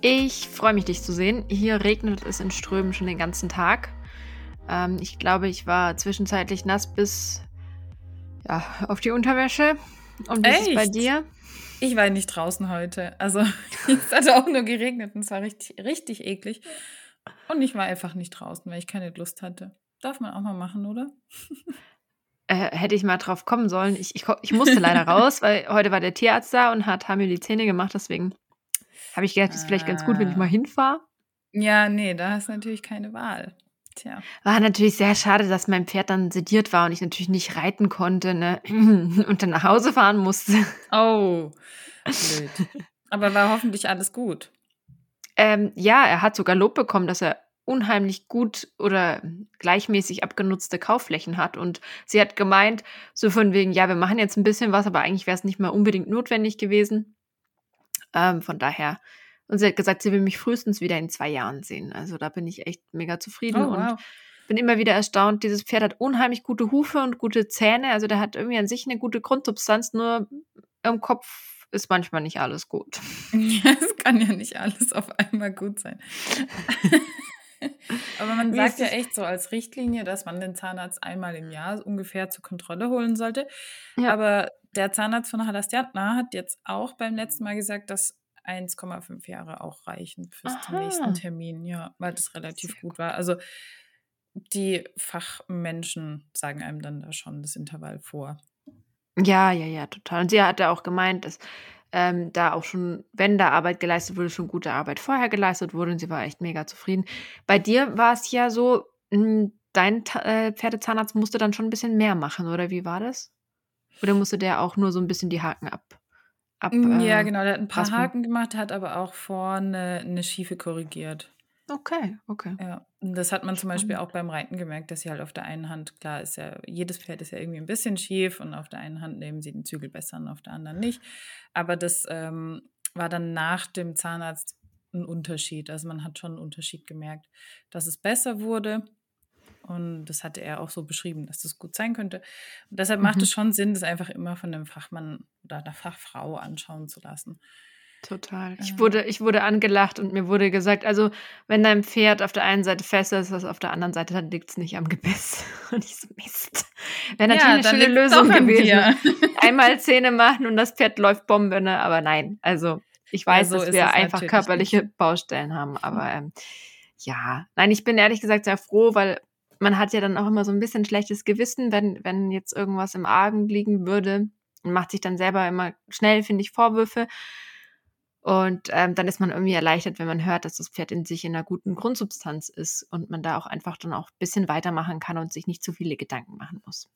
Ich freue mich, dich zu sehen. Hier regnet es in Strömen schon den ganzen Tag. Ähm, ich glaube, ich war zwischenzeitlich nass bis ja, auf die Unterwäsche. Und wie ist es bei dir? Ich war nicht draußen heute. Also es hat auch nur geregnet und es war richtig, richtig eklig. Und ich war einfach nicht draußen, weil ich keine Lust hatte. Darf man auch mal machen, oder? Äh, hätte ich mal drauf kommen sollen. Ich, ich, ich musste leider raus, weil heute war der Tierarzt da und hat mir die Zähne gemacht. Deswegen habe ich gedacht, es ist vielleicht ganz gut, wenn ich mal ah. hinfahre. Ja, nee, da hast du natürlich keine Wahl. Tja. War natürlich sehr schade, dass mein Pferd dann sediert war und ich natürlich nicht reiten konnte ne? und dann nach Hause fahren musste. Oh, blöd. Aber war hoffentlich alles gut. Ähm, ja, er hat sogar Lob bekommen, dass er unheimlich gut oder gleichmäßig abgenutzte Kaufflächen hat. Und sie hat gemeint, so von wegen, ja, wir machen jetzt ein bisschen was, aber eigentlich wäre es nicht mehr unbedingt notwendig gewesen. Ähm, von daher, und sie hat gesagt, sie will mich frühestens wieder in zwei Jahren sehen. Also da bin ich echt mega zufrieden oh, wow. und bin immer wieder erstaunt. Dieses Pferd hat unheimlich gute Hufe und gute Zähne. Also der hat irgendwie an sich eine gute Grundsubstanz, nur im Kopf ist manchmal nicht alles gut. Ja, es kann ja nicht alles auf einmal gut sein. Aber man sagt ja echt so als Richtlinie, dass man den Zahnarzt einmal im Jahr ungefähr zur Kontrolle holen sollte. Ja. Aber der Zahnarzt von Halastiatna hat jetzt auch beim letzten Mal gesagt, dass 1,5 Jahre auch reichen fürs zum nächsten Termin, ja, weil das relativ gut war. Also die Fachmenschen sagen einem dann da schon das Intervall vor. Ja, ja, ja, total. Und sie hatte auch gemeint, dass ähm, da auch schon, wenn da Arbeit geleistet wurde, schon gute Arbeit vorher geleistet wurde und sie war echt mega zufrieden. Bei dir war es ja so, hm, dein äh, Pferdezahnarzt musste dann schon ein bisschen mehr machen, oder wie war das? Oder musste der auch nur so ein bisschen die Haken ab? ab mm, ja, äh, genau, der hat ein paar raspen? Haken gemacht, hat aber auch vorne eine Schiefe korrigiert. Okay, okay. Ja, und das hat man zum Beispiel auch beim Reiten gemerkt, dass sie halt auf der einen Hand, klar ist ja, jedes Pferd ist ja irgendwie ein bisschen schief und auf der einen Hand nehmen sie den Zügel besser und auf der anderen nicht. Aber das ähm, war dann nach dem Zahnarzt ein Unterschied. Also man hat schon einen Unterschied gemerkt, dass es besser wurde. Und das hatte er auch so beschrieben, dass das gut sein könnte. Und deshalb mhm. macht es schon Sinn, das einfach immer von einem Fachmann oder einer Fachfrau anschauen zu lassen. Total. Ich wurde, ich wurde angelacht und mir wurde gesagt, also wenn dein Pferd auf der einen Seite fest ist, das auf der anderen Seite, dann liegt es nicht am Gebiss. Und ich so, Mist. Wäre natürlich ja, eine schöne Lösung gewesen. Einmal Zähne machen und das Pferd läuft Bombe, ne? Aber nein, also ich weiß, ja, so dass wir einfach körperliche nicht. Baustellen haben, aber ähm, ja, nein, ich bin ehrlich gesagt sehr froh, weil man hat ja dann auch immer so ein bisschen schlechtes Gewissen, wenn, wenn jetzt irgendwas im Argen liegen würde und macht sich dann selber immer schnell, finde ich, Vorwürfe. Und ähm, dann ist man irgendwie erleichtert, wenn man hört, dass das Pferd in sich in einer guten Grundsubstanz ist und man da auch einfach dann auch ein bisschen weitermachen kann und sich nicht zu viele Gedanken machen muss.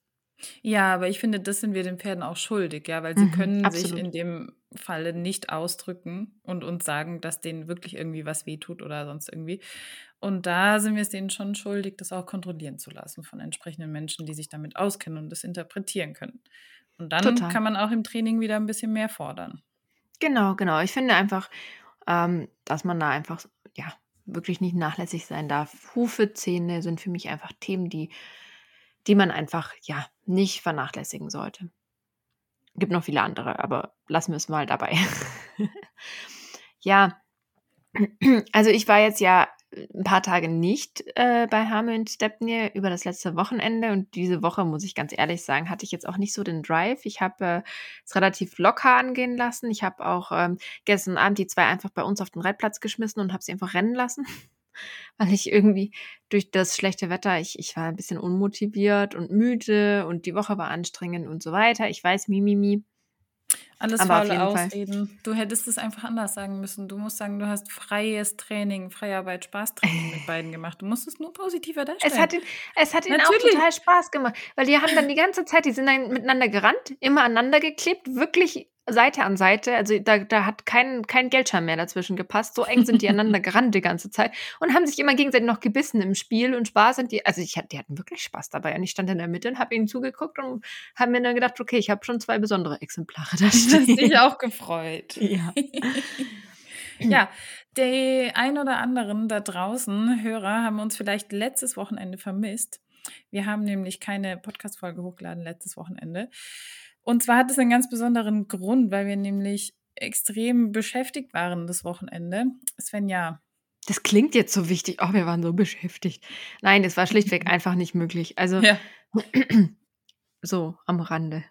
Ja, aber ich finde, das sind wir den Pferden auch schuldig, ja, weil sie mhm, können absolut. sich in dem Falle nicht ausdrücken und uns sagen, dass denen wirklich irgendwie was wehtut oder sonst irgendwie. Und da sind wir es denen schon schuldig, das auch kontrollieren zu lassen von entsprechenden Menschen, die sich damit auskennen und das interpretieren können. Und dann Total. kann man auch im Training wieder ein bisschen mehr fordern. Genau, genau. Ich finde einfach, ähm, dass man da einfach, ja, wirklich nicht nachlässig sein darf. Hufe, Zähne sind für mich einfach Themen, die, die man einfach, ja, nicht vernachlässigen sollte. Gibt noch viele andere, aber lassen wir es mal dabei. ja, also ich war jetzt ja ein paar Tage nicht äh, bei Hame und Stepney über das letzte Wochenende und diese Woche, muss ich ganz ehrlich sagen, hatte ich jetzt auch nicht so den Drive. Ich habe äh, es relativ locker angehen lassen. Ich habe auch ähm, gestern Abend die zwei einfach bei uns auf den Reitplatz geschmissen und habe sie einfach rennen lassen, weil ich irgendwie durch das schlechte Wetter, ich, ich war ein bisschen unmotiviert und müde und die Woche war anstrengend und so weiter. Ich weiß, Mimimi. Mi, mi. Alles Aber faule Ausreden. Fall. Du hättest es einfach anders sagen müssen. Du musst sagen, du hast freies Training, Freiarbeit, Spaßtraining mit beiden gemacht. Du musst es nur positiver darstellen. Es hat, ihn, es hat ihnen auch total Spaß gemacht, weil die haben dann die ganze Zeit, die sind dann miteinander gerannt, immer aneinander geklebt, wirklich Seite an Seite, also da, da hat kein, kein Geldschein mehr dazwischen gepasst. So eng sind die aneinander gerannt die ganze Zeit und haben sich immer gegenseitig noch gebissen im Spiel und Spaß sind die, also ich, die hatten wirklich Spaß dabei und ich stand in der Mitte und habe ihnen zugeguckt und habe mir dann gedacht, okay, ich habe schon zwei besondere Exemplare da stehen. Das dich auch gefreut. Ja. ja, die ein oder anderen da draußen, Hörer, haben uns vielleicht letztes Wochenende vermisst. Wir haben nämlich keine Podcast-Folge hochgeladen letztes Wochenende. Und zwar hat es einen ganz besonderen Grund, weil wir nämlich extrem beschäftigt waren das Wochenende. Svenja. Das klingt jetzt so wichtig. Oh, wir waren so beschäftigt. Nein, es war schlichtweg einfach nicht möglich. Also ja. so am Rande.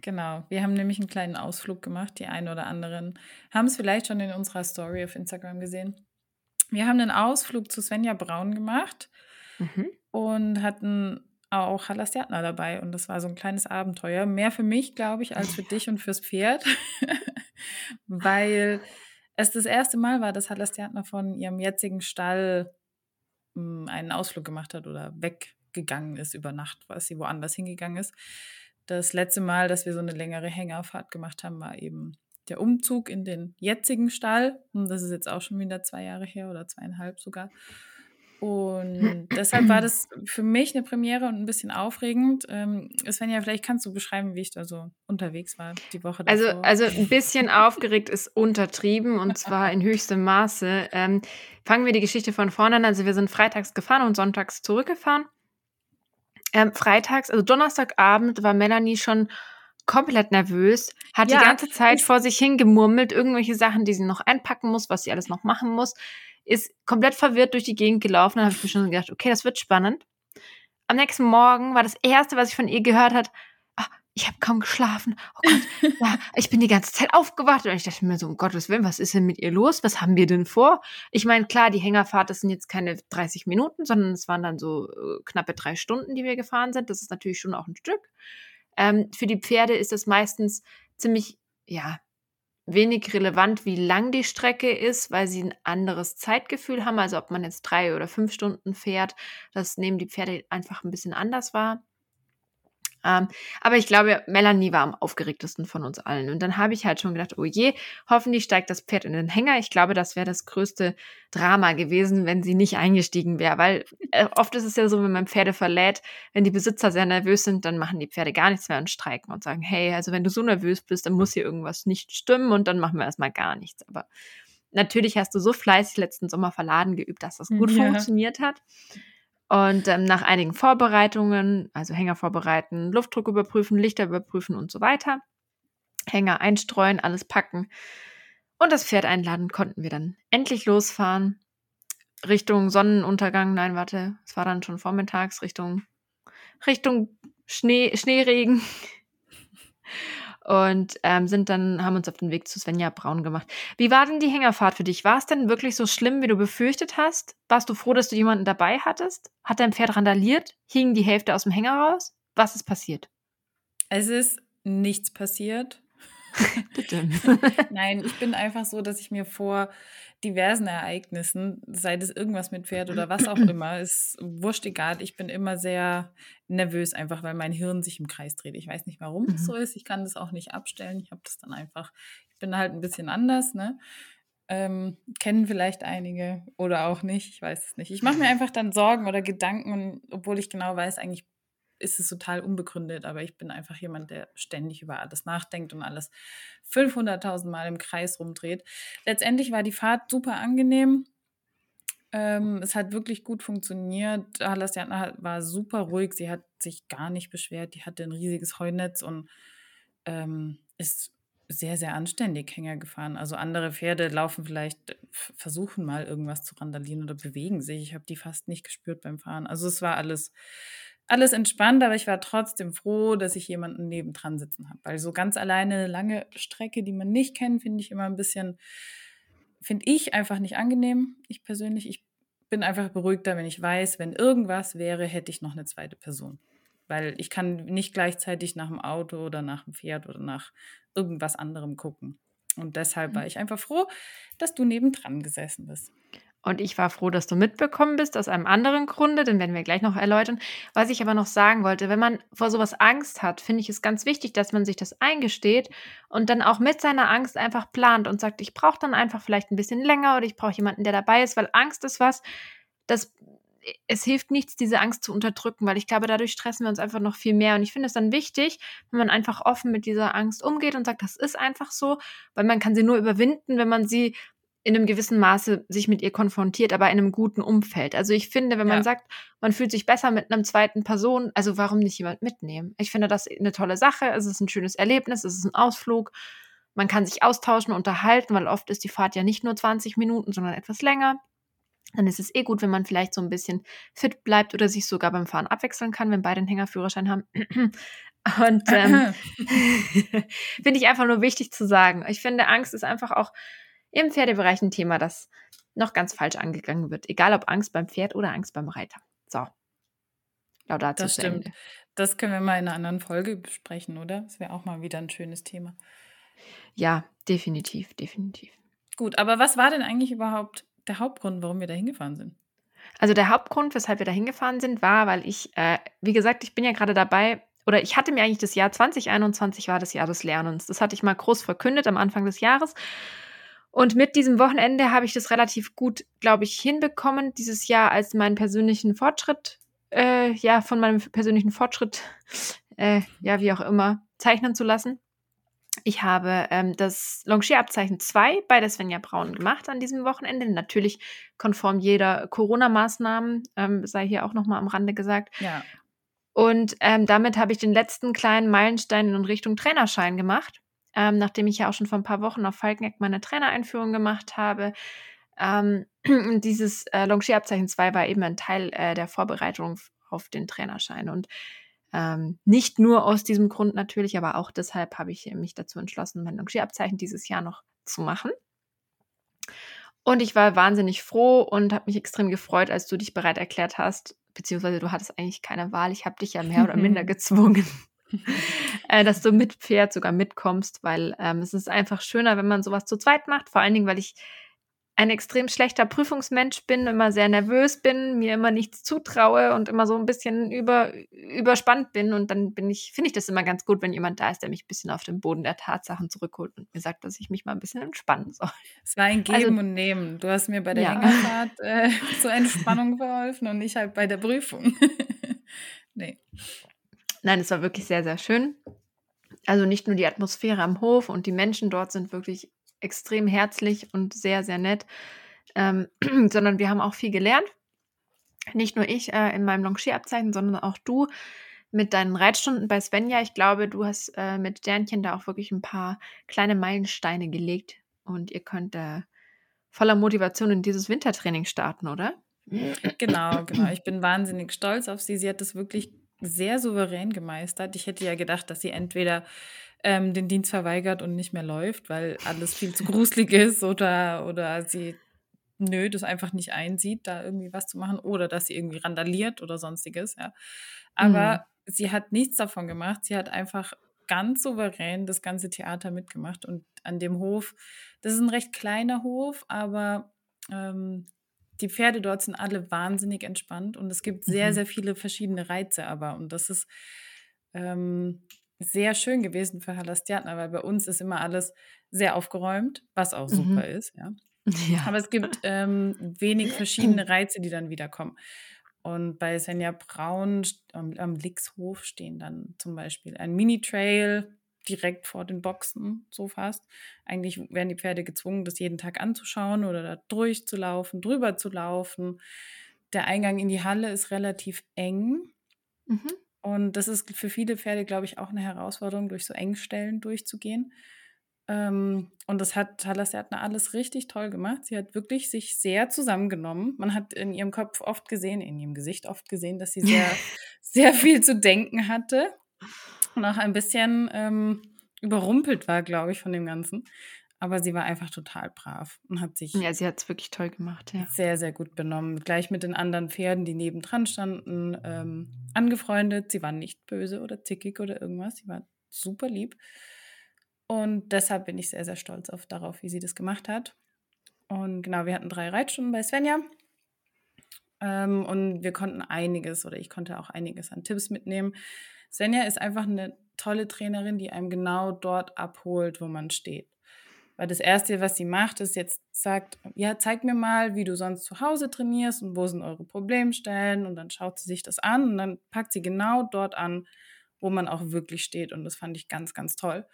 Genau, wir haben nämlich einen kleinen Ausflug gemacht. Die einen oder anderen haben es vielleicht schon in unserer Story auf Instagram gesehen. Wir haben einen Ausflug zu Svenja Braun gemacht mhm. und hatten auch Halastiatna dabei und das war so ein kleines Abenteuer. Mehr für mich, glaube ich, als für dich und fürs Pferd, weil es das erste Mal war, dass Halastiatna von ihrem jetzigen Stall hm, einen Ausflug gemacht hat oder weggegangen ist über Nacht, weil sie woanders hingegangen ist. Das letzte Mal, dass wir so eine längere Hängerfahrt gemacht haben, war eben der Umzug in den jetzigen Stall. Und das ist jetzt auch schon wieder zwei Jahre her oder zweieinhalb sogar. Und deshalb war das für mich eine Premiere und ein bisschen aufregend. Ähm, Svenja, vielleicht kannst du beschreiben, wie ich da so unterwegs war die Woche also, davor. Also, also ein bisschen aufgeregt ist untertrieben und zwar in höchstem Maße. Ähm, fangen wir die Geschichte von vorne an. Also wir sind freitags gefahren und sonntags zurückgefahren. Ähm, freitags, also Donnerstagabend war Melanie schon komplett nervös, hat ja, die ganze Zeit vor sich hingemurmelt, irgendwelche Sachen, die sie noch einpacken muss, was sie alles noch machen muss ist komplett verwirrt durch die Gegend gelaufen. Dann habe ich mir schon gedacht, okay, das wird spannend. Am nächsten Morgen war das erste, was ich von ihr gehört hat, ach, ich habe kaum geschlafen. Oh Gott, ja, ich bin die ganze Zeit aufgewacht. Und ich dachte mir so, um Gottes Willen, was ist denn mit ihr los? Was haben wir denn vor? Ich meine, klar, die Hängerfahrt, das sind jetzt keine 30 Minuten, sondern es waren dann so äh, knappe drei Stunden, die wir gefahren sind. Das ist natürlich schon auch ein Stück. Ähm, für die Pferde ist es meistens ziemlich, ja, wenig relevant, wie lang die Strecke ist, weil sie ein anderes Zeitgefühl haben. Also ob man jetzt drei oder fünf Stunden fährt, das nehmen die Pferde einfach ein bisschen anders wahr. Ähm, aber ich glaube, Melanie war am aufgeregtesten von uns allen. Und dann habe ich halt schon gedacht, oh je, hoffentlich steigt das Pferd in den Hänger. Ich glaube, das wäre das größte Drama gewesen, wenn sie nicht eingestiegen wäre. Weil äh, oft ist es ja so, wenn man Pferde verlädt, wenn die Besitzer sehr nervös sind, dann machen die Pferde gar nichts mehr und streiken und sagen, hey, also wenn du so nervös bist, dann muss hier irgendwas nicht stimmen und dann machen wir erstmal gar nichts. Aber natürlich hast du so fleißig letzten Sommer verladen geübt, dass das gut ja. funktioniert hat. Und ähm, nach einigen Vorbereitungen, also Hänger vorbereiten, Luftdruck überprüfen, Lichter überprüfen und so weiter, Hänger einstreuen, alles packen und das Pferd einladen, konnten wir dann endlich losfahren. Richtung Sonnenuntergang, nein, warte, es war dann schon vormittags, Richtung, Richtung Schnee, Schneeregen und ähm, sind dann, haben uns auf den Weg zu Svenja Braun gemacht. Wie war denn die Hängerfahrt für dich? War es denn wirklich so schlimm, wie du befürchtet hast? Warst du froh, dass du jemanden dabei hattest? Hat dein Pferd randaliert? Hing die Hälfte aus dem Hänger raus? Was ist passiert? Es ist nichts passiert. Bitte. Nein, ich bin einfach so, dass ich mir vor diversen Ereignissen, sei es irgendwas mit Pferd oder was auch immer, ist wurscht egal. Ich bin immer sehr nervös, einfach weil mein Hirn sich im Kreis dreht. Ich weiß nicht, warum mhm. das so ist. Ich kann das auch nicht abstellen. Ich habe das dann einfach, ich bin halt ein bisschen anders, ne? Ähm, kennen vielleicht einige oder auch nicht, ich weiß es nicht. Ich mache mir einfach dann Sorgen oder Gedanken, obwohl ich genau weiß, eigentlich ist es total unbegründet, aber ich bin einfach jemand, der ständig über alles nachdenkt und alles 500.000 Mal im Kreis rumdreht. Letztendlich war die Fahrt super angenehm. Ähm, es hat wirklich gut funktioniert. Halasjana war super ruhig. Sie hat sich gar nicht beschwert. Die hatte ein riesiges Heunetz und ähm, ist sehr, sehr anständig Hänger gefahren. Also andere Pferde laufen vielleicht, versuchen mal irgendwas zu randalieren oder bewegen sich. Ich habe die fast nicht gespürt beim Fahren. Also es war alles alles entspannt, aber ich war trotzdem froh, dass ich jemanden nebendran sitzen habe. Weil so ganz alleine eine lange Strecke, die man nicht kennt, finde ich immer ein bisschen, finde ich einfach nicht angenehm. Ich persönlich, ich bin einfach beruhigter, wenn ich weiß, wenn irgendwas wäre, hätte ich noch eine zweite Person. Weil ich kann nicht gleichzeitig nach dem Auto oder nach dem Pferd oder nach irgendwas anderem gucken. Und deshalb war mhm. ich einfach froh, dass du nebendran gesessen bist. Und ich war froh, dass du mitbekommen bist, aus einem anderen Grunde, den werden wir gleich noch erläutern. Was ich aber noch sagen wollte, wenn man vor sowas Angst hat, finde ich es ganz wichtig, dass man sich das eingesteht und dann auch mit seiner Angst einfach plant und sagt, ich brauche dann einfach vielleicht ein bisschen länger oder ich brauche jemanden, der dabei ist, weil Angst ist was, das es hilft nichts, diese Angst zu unterdrücken, weil ich glaube, dadurch stressen wir uns einfach noch viel mehr. Und ich finde es dann wichtig, wenn man einfach offen mit dieser Angst umgeht und sagt, das ist einfach so, weil man kann sie nur überwinden, wenn man sie in einem gewissen Maße sich mit ihr konfrontiert, aber in einem guten Umfeld. Also ich finde, wenn ja. man sagt, man fühlt sich besser mit einem zweiten Person, also warum nicht jemand mitnehmen? Ich finde das eine tolle Sache. Es ist ein schönes Erlebnis, es ist ein Ausflug. Man kann sich austauschen, unterhalten, weil oft ist die Fahrt ja nicht nur 20 Minuten, sondern etwas länger. Dann ist es eh gut, wenn man vielleicht so ein bisschen fit bleibt oder sich sogar beim Fahren abwechseln kann, wenn beide einen Hängerführerschein haben. Und ähm, finde ich einfach nur wichtig zu sagen. Ich finde, Angst ist einfach auch im Pferdebereich ein Thema, das noch ganz falsch angegangen wird. Egal ob Angst beim Pferd oder Angst beim Reiter. So. Laudato das stimmt. Ende. Das können wir mal in einer anderen Folge besprechen, oder? Das wäre auch mal wieder ein schönes Thema. Ja, definitiv, definitiv. Gut, aber was war denn eigentlich überhaupt der Hauptgrund, warum wir da hingefahren sind? Also der Hauptgrund, weshalb wir da hingefahren sind, war, weil ich, äh, wie gesagt, ich bin ja gerade dabei, oder ich hatte mir eigentlich das Jahr 2021 war das Jahr des Lernens. Das hatte ich mal groß verkündet am Anfang des Jahres. Und mit diesem Wochenende habe ich das relativ gut, glaube ich, hinbekommen, dieses Jahr als meinen persönlichen Fortschritt, äh, ja, von meinem persönlichen Fortschritt, äh, ja, wie auch immer, zeichnen zu lassen. Ich habe ähm, das Longierabzeichen 2 bei der Svenja Braun gemacht an diesem Wochenende. Natürlich konform jeder Corona-Maßnahmen, ähm, sei hier auch nochmal am Rande gesagt. Ja. Und ähm, damit habe ich den letzten kleinen Meilenstein in Richtung Trainerschein gemacht, ähm, nachdem ich ja auch schon vor ein paar Wochen auf Falkeneck meine Trainereinführung gemacht habe. Ähm, dieses äh, Longierabzeichen 2 war eben ein Teil äh, der Vorbereitung auf den Trainerschein. Und ähm, nicht nur aus diesem Grund natürlich, aber auch deshalb habe ich mich dazu entschlossen, mein Longierabzeichen dieses Jahr noch zu machen. Und ich war wahnsinnig froh und habe mich extrem gefreut, als du dich bereit erklärt hast, beziehungsweise du hattest eigentlich keine Wahl. Ich habe dich ja mehr oder minder gezwungen, äh, dass du mit Pferd sogar mitkommst, weil ähm, es ist einfach schöner, wenn man sowas zu zweit macht. Vor allen Dingen, weil ich ein extrem schlechter Prüfungsmensch bin, immer sehr nervös bin, mir immer nichts zutraue und immer so ein bisschen über, überspannt bin. Und dann bin ich, finde ich das immer ganz gut, wenn jemand da ist, der mich ein bisschen auf den Boden der Tatsachen zurückholt und mir sagt, dass ich mich mal ein bisschen entspannen soll. Es war ein Geben also, und Nehmen. Du hast mir bei der ja. Hängerfahrt äh, zur Entspannung geholfen und ich halt bei der Prüfung. nee. Nein, es war wirklich sehr, sehr schön. Also nicht nur die Atmosphäre am Hof und die Menschen dort sind wirklich extrem herzlich und sehr, sehr nett, ähm, sondern wir haben auch viel gelernt. Nicht nur ich äh, in meinem Longierabzeichen, sondern auch du mit deinen Reitstunden bei Svenja. Ich glaube, du hast äh, mit Sternchen da auch wirklich ein paar kleine Meilensteine gelegt und ihr könnt äh, voller Motivation in dieses Wintertraining starten, oder? Genau, genau. Ich bin wahnsinnig stolz auf sie. Sie hat das wirklich sehr souverän gemeistert. Ich hätte ja gedacht, dass sie entweder ähm, den Dienst verweigert und nicht mehr läuft, weil alles viel zu gruselig ist oder, oder sie nö, das einfach nicht einsieht, da irgendwie was zu machen oder dass sie irgendwie randaliert oder sonstiges, ja. Aber mhm. sie hat nichts davon gemacht. Sie hat einfach ganz souverän das ganze Theater mitgemacht und an dem Hof, das ist ein recht kleiner Hof, aber ähm, die Pferde dort sind alle wahnsinnig entspannt und es gibt sehr, mhm. sehr viele verschiedene Reize aber und das ist ähm, sehr schön gewesen für Halastiatna, weil bei uns ist immer alles sehr aufgeräumt, was auch super mhm. ist, ja. ja. Aber es gibt ähm, wenig verschiedene Reize, die dann wiederkommen. Und bei Senja Braun am, am Lixhof stehen dann zum Beispiel ein Mini-Trail direkt vor den Boxen, so fast. Eigentlich werden die Pferde gezwungen, das jeden Tag anzuschauen oder da durchzulaufen, drüber zu laufen. Der Eingang in die Halle ist relativ eng. Mhm. Und das ist für viele Pferde, glaube ich, auch eine Herausforderung, durch so Engstellen durchzugehen. Ähm, und das hat Talasjatna alles richtig toll gemacht. Sie hat wirklich sich sehr zusammengenommen. Man hat in ihrem Kopf oft gesehen, in ihrem Gesicht oft gesehen, dass sie sehr, sehr viel zu denken hatte auch ein bisschen ähm, überrumpelt war, glaube ich, von dem Ganzen. Aber sie war einfach total brav und hat sich. Ja, sie hat es wirklich toll gemacht, ja. Sehr, sehr gut benommen. Gleich mit den anderen Pferden, die nebendran standen, ähm, angefreundet. Sie war nicht böse oder zickig oder irgendwas. Sie war super lieb. Und deshalb bin ich sehr, sehr stolz auf darauf, wie sie das gemacht hat. Und genau, wir hatten drei Reitstunden bei Svenja. Ähm, und wir konnten einiges oder ich konnte auch einiges an Tipps mitnehmen. Svenja ist einfach eine tolle Trainerin, die einem genau dort abholt, wo man steht. Weil das Erste, was sie macht, ist jetzt sagt, ja, zeig mir mal, wie du sonst zu Hause trainierst und wo sind eure Problemstellen. Und dann schaut sie sich das an und dann packt sie genau dort an, wo man auch wirklich steht. Und das fand ich ganz, ganz toll.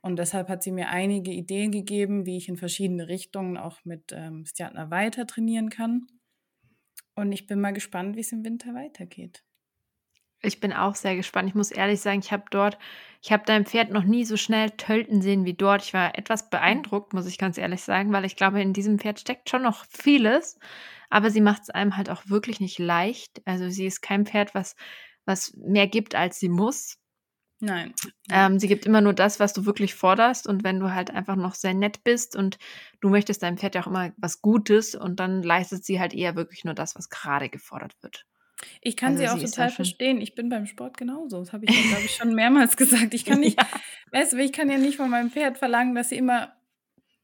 Und deshalb hat sie mir einige Ideen gegeben, wie ich in verschiedene Richtungen auch mit ähm, Stjatner weiter trainieren kann. Und ich bin mal gespannt, wie es im Winter weitergeht. Ich bin auch sehr gespannt. Ich muss ehrlich sagen, ich habe dort, ich habe dein Pferd noch nie so schnell tölten sehen wie dort. Ich war etwas beeindruckt, muss ich ganz ehrlich sagen, weil ich glaube, in diesem Pferd steckt schon noch vieles. Aber sie macht es einem halt auch wirklich nicht leicht. Also sie ist kein Pferd, was, was mehr gibt, als sie muss. Nein. Ähm, sie gibt immer nur das, was du wirklich forderst. Und wenn du halt einfach noch sehr nett bist und du möchtest deinem Pferd ja auch immer was Gutes und dann leistet sie halt eher wirklich nur das, was gerade gefordert wird. Ich kann also sie auch sie total verstehen. Ich bin beim Sport genauso. Das habe ich glaube ich, schon mehrmals gesagt. Ich kann nicht, ja. weißt du, ich kann ja nicht von meinem Pferd verlangen, dass sie immer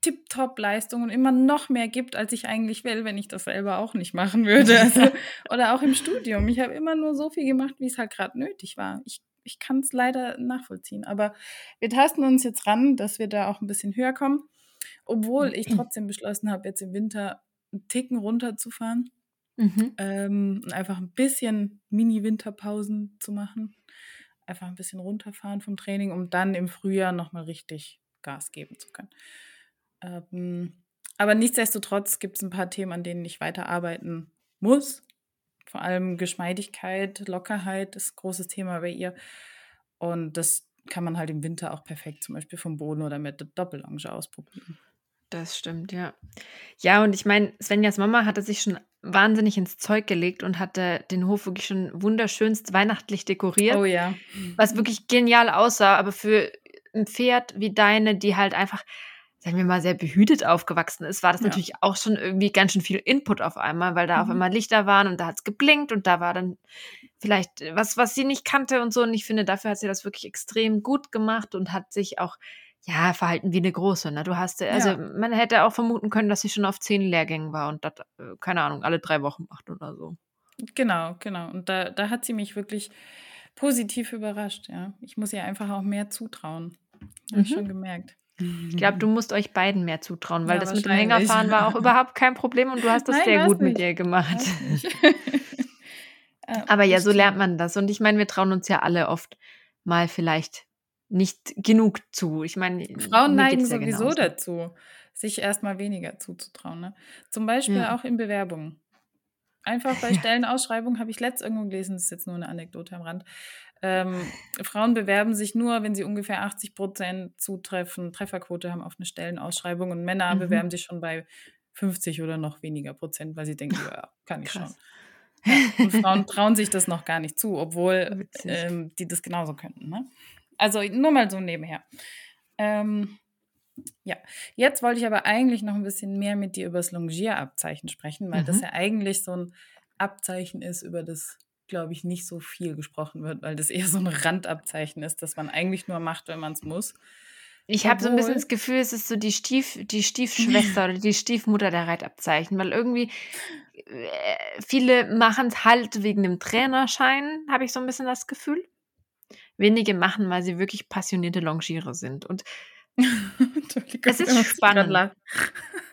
Tip-Top-Leistung und immer noch mehr gibt, als ich eigentlich will, wenn ich das selber auch nicht machen würde. Also, oder auch im Studium. Ich habe immer nur so viel gemacht, wie es halt gerade nötig war. Ich, ich kann es leider nachvollziehen. Aber wir tasten uns jetzt ran, dass wir da auch ein bisschen höher kommen. Obwohl ich trotzdem beschlossen habe, jetzt im Winter einen Ticken runterzufahren Mhm. Ähm, einfach ein bisschen Mini-Winterpausen zu machen. Einfach ein bisschen runterfahren vom Training, um dann im Frühjahr nochmal richtig Gas geben zu können. Ähm, aber nichtsdestotrotz gibt es ein paar Themen, an denen ich weiterarbeiten muss. Vor allem Geschmeidigkeit, Lockerheit ist ein großes Thema bei ihr. Und das kann man halt im Winter auch perfekt zum Beispiel vom Boden oder mit der Doppellonge ausprobieren. Das stimmt, ja. Ja, und ich meine, Svenjas Mama hatte sich schon wahnsinnig ins Zeug gelegt und hatte den Hof wirklich schon wunderschönst weihnachtlich dekoriert. Oh ja. Was wirklich genial aussah, aber für ein Pferd wie deine, die halt einfach, sagen wir mal, sehr behütet aufgewachsen ist, war das ja. natürlich auch schon irgendwie ganz schön viel Input auf einmal, weil da mhm. auf einmal Lichter waren und da hat es geblinkt und da war dann vielleicht was, was sie nicht kannte und so. Und ich finde, dafür hat sie das wirklich extrem gut gemacht und hat sich auch ja, verhalten wie eine große. Ne? Du hast, also ja. man hätte auch vermuten können, dass sie schon auf zehn Lehrgängen war und das, äh, keine Ahnung, alle drei Wochen macht oder so. Genau, genau. Und da, da hat sie mich wirklich positiv überrascht, ja. Ich muss ihr einfach auch mehr zutrauen. Habe ich mhm. schon gemerkt. Ich glaube, du musst euch beiden mehr zutrauen, weil ja, das mit dem Hängerfahren war auch überhaupt kein Problem und du hast das Nein, sehr gut nicht. mit ihr gemacht. Aber ja, so lernt man das. Und ich meine, wir trauen uns ja alle oft mal vielleicht nicht genug zu. Ich meine, Frauen neigen ja sowieso genauso. dazu, sich erstmal weniger zuzutrauen. Ne? Zum Beispiel ja. auch in Bewerbungen. Einfach bei Stellenausschreibungen habe ich letzt irgendwo gelesen, das ist jetzt nur eine Anekdote am Rand. Ähm, Frauen bewerben sich nur, wenn sie ungefähr 80 Prozent zutreffen, Trefferquote haben auf eine Stellenausschreibung und Männer mhm. bewerben sich schon bei 50 oder noch weniger Prozent, weil sie denken, ja, kann ich Krass. schon. Ja, und Frauen trauen sich das noch gar nicht zu, obwohl ähm, die das genauso könnten. Ne? Also nur mal so nebenher. Ähm, ja, jetzt wollte ich aber eigentlich noch ein bisschen mehr mit dir über das Longierabzeichen sprechen, weil mhm. das ja eigentlich so ein Abzeichen ist, über das, glaube ich, nicht so viel gesprochen wird, weil das eher so ein Randabzeichen ist, das man eigentlich nur macht, wenn man es muss. Ich habe so ein bisschen das Gefühl, es ist so die, Stief, die Stiefschwester oder die Stiefmutter der Reitabzeichen, weil irgendwie äh, viele machen es halt wegen dem Trainerschein, habe ich so ein bisschen das Gefühl wenige machen, weil sie wirklich passionierte Longierer sind. Und es ist spannend.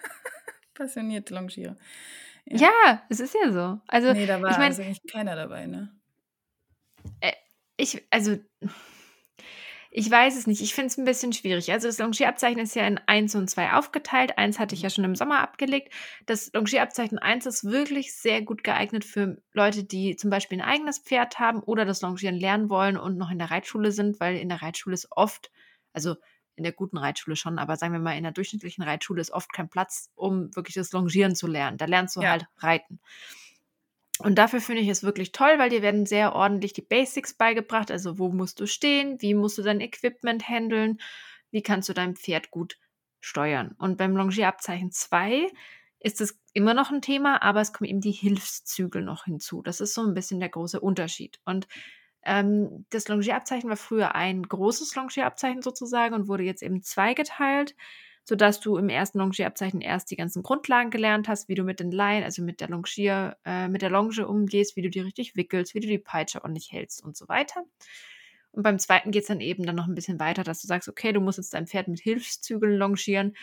passionierte Longierer. Ja. ja. es ist ja so. Also, nee, da war ich mein, also eigentlich keiner dabei, ne? Äh, ich, also, ich weiß es nicht. Ich finde es ein bisschen schwierig. Also das Longierabzeichen ist ja in 1 und 2 aufgeteilt. Eins hatte ich ja schon im Sommer abgelegt. Das Longierabzeichen 1 ist wirklich sehr gut geeignet für Leute, die zum Beispiel ein eigenes Pferd haben oder das Longieren lernen wollen und noch in der Reitschule sind, weil in der Reitschule ist oft, also in der guten Reitschule schon, aber sagen wir mal, in der durchschnittlichen Reitschule ist oft kein Platz, um wirklich das Longieren zu lernen. Da lernst du ja. halt reiten. Und dafür finde ich es wirklich toll, weil dir werden sehr ordentlich die Basics beigebracht. Also wo musst du stehen, wie musst du dein Equipment handeln, wie kannst du dein Pferd gut steuern. Und beim Longierabzeichen 2 ist es immer noch ein Thema, aber es kommen eben die Hilfszügel noch hinzu. Das ist so ein bisschen der große Unterschied. Und ähm, das Longierabzeichen war früher ein großes Longierabzeichen sozusagen und wurde jetzt eben zweigeteilt. Sodass du im ersten Longierabzeichen erst die ganzen Grundlagen gelernt hast, wie du mit den Leinen, also mit der Longier, äh, mit der Longe umgehst, wie du die richtig wickelst, wie du die Peitsche ordentlich hältst und so weiter. Und beim zweiten geht es dann eben dann noch ein bisschen weiter, dass du sagst, okay, du musst jetzt dein Pferd mit Hilfszügeln longieren,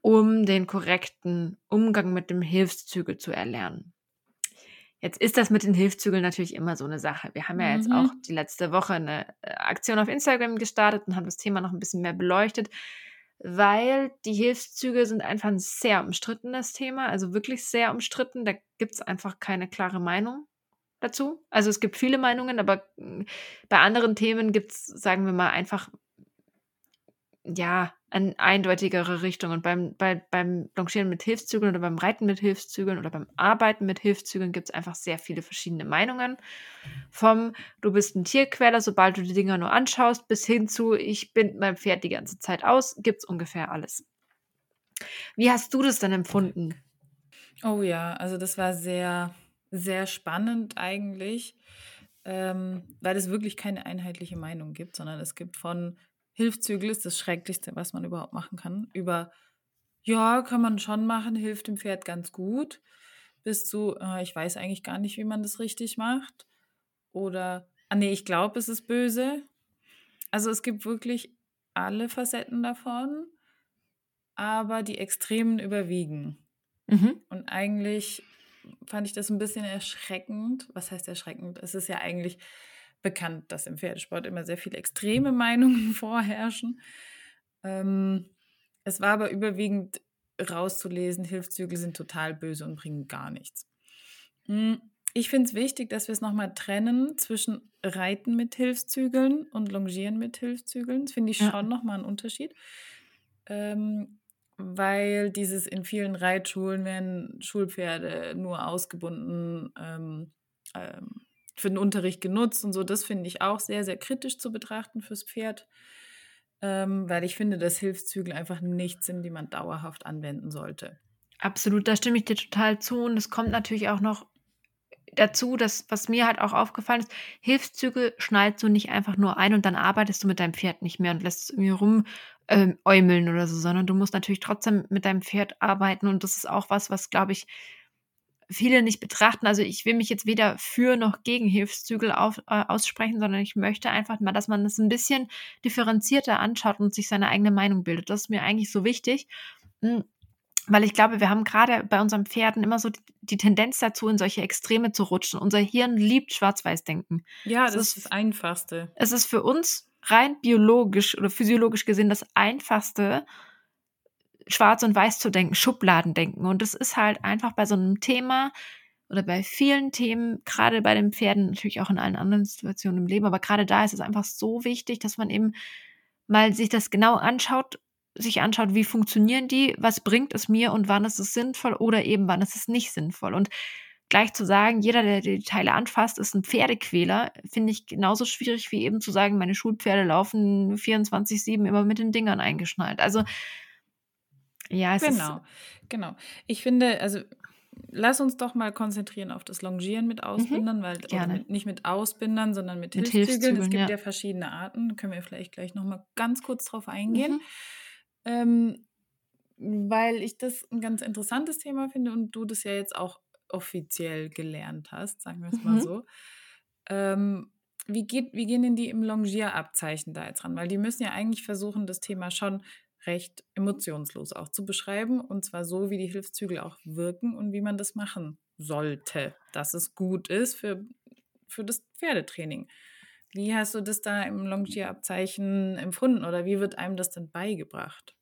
um den korrekten Umgang mit dem Hilfszügel zu erlernen. Jetzt ist das mit den Hilfszügeln natürlich immer so eine Sache. Wir haben ja jetzt auch mhm. die letzte Woche eine äh, Aktion auf Instagram gestartet und haben das Thema noch ein bisschen mehr beleuchtet, weil die Hilfszüge sind einfach ein sehr umstrittenes Thema, also wirklich sehr umstritten. Da gibt es einfach keine klare Meinung dazu. Also es gibt viele Meinungen, aber hm, bei anderen Themen gibt es, sagen wir mal, einfach ja, eine eindeutigere Richtung. Und beim, bei, beim Longieren mit Hilfszügeln oder beim Reiten mit Hilfszügeln oder beim Arbeiten mit Hilfszügeln gibt es einfach sehr viele verschiedene Meinungen. Vom du bist ein Tierquäler, sobald du die Dinger nur anschaust, bis hin zu ich bin mein Pferd die ganze Zeit aus, gibt es ungefähr alles. Wie hast du das denn empfunden? Oh ja, also das war sehr, sehr spannend eigentlich, ähm, weil es wirklich keine einheitliche Meinung gibt, sondern es gibt von Hilfszügel ist das Schrecklichste, was man überhaupt machen kann. Über, ja, kann man schon machen, hilft dem Pferd ganz gut. Bis zu, äh, ich weiß eigentlich gar nicht, wie man das richtig macht. Oder, ah nee, ich glaube, es ist böse. Also es gibt wirklich alle Facetten davon, aber die Extremen überwiegen. Mhm. Und eigentlich fand ich das ein bisschen erschreckend. Was heißt erschreckend? Es ist ja eigentlich bekannt, dass im Pferdesport immer sehr viele extreme Meinungen vorherrschen. Ähm, es war aber überwiegend rauszulesen, Hilfszügel sind total böse und bringen gar nichts. Hm, ich finde es wichtig, dass wir es nochmal trennen zwischen Reiten mit Hilfszügeln und Longieren mit Hilfszügeln. Das finde ich ja. schon nochmal einen Unterschied. Ähm, weil dieses in vielen Reitschulen werden Schulpferde nur ausgebunden ähm, ähm, für den Unterricht genutzt und so. Das finde ich auch sehr, sehr kritisch zu betrachten fürs Pferd, ähm, weil ich finde, dass Hilfszügel einfach nichts sind, die man dauerhaft anwenden sollte. Absolut, da stimme ich dir total zu. Und es kommt natürlich auch noch dazu, dass, was mir halt auch aufgefallen ist, Hilfszügel schneidest du nicht einfach nur ein und dann arbeitest du mit deinem Pferd nicht mehr und lässt es irgendwie rumäumeln ähm, oder so, sondern du musst natürlich trotzdem mit deinem Pferd arbeiten und das ist auch was, was, glaube ich, viele nicht betrachten. Also ich will mich jetzt weder für noch gegen Hilfszügel auf, äh, aussprechen, sondern ich möchte einfach mal, dass man das ein bisschen differenzierter anschaut und sich seine eigene Meinung bildet. Das ist mir eigentlich so wichtig. Hm, weil ich glaube, wir haben gerade bei unseren Pferden immer so die, die, Tendenz dazu, in solche Extreme zu rutschen. Unser Hirn liebt Schwarz-Weiß-Denken. Ja, das, das ist das Einfachste. Es ist für uns rein biologisch oder physiologisch gesehen das Einfachste, schwarz und weiß zu denken, Schubladen denken. Und das ist halt einfach bei so einem Thema oder bei vielen Themen, gerade bei den Pferden, natürlich auch in allen anderen Situationen im Leben, aber gerade da ist es einfach so wichtig, dass man eben mal sich das genau anschaut, sich anschaut, wie funktionieren die, was bringt es mir und wann ist es sinnvoll oder eben wann ist es nicht sinnvoll. Und gleich zu sagen, jeder, der die Teile anfasst, ist ein Pferdequäler, finde ich genauso schwierig wie eben zu sagen, meine Schulpferde laufen 24-7 immer mit den Dingern eingeschnallt. Also ja, es genau, ist genau. Ich finde, also lass uns doch mal konzentrieren auf das Longieren mit mhm, Ausbindern, mhm, weil mit, nicht mit Ausbindern, sondern mit, mit Hilfszügeln. Es gibt ja. ja. verschiedene Arten. Da können wir vielleicht gleich noch mal ganz kurz drauf eingehen. Mhm. Ähm, weil ich das ein ganz interessantes Thema finde und du das ja jetzt auch offiziell gelernt hast, sagen wir es mhm. mal so. Ähm, wie, geht, wie gehen denn die im Longierabzeichen da jetzt ran? Weil die müssen ja eigentlich versuchen, das Thema schon recht emotionslos auch zu beschreiben. Und zwar so, wie die Hilfszügel auch wirken und wie man das machen sollte, dass es gut ist für, für das Pferdetraining. Wie hast du das da im Longierabzeichen empfunden oder wie wird einem das denn beigebracht?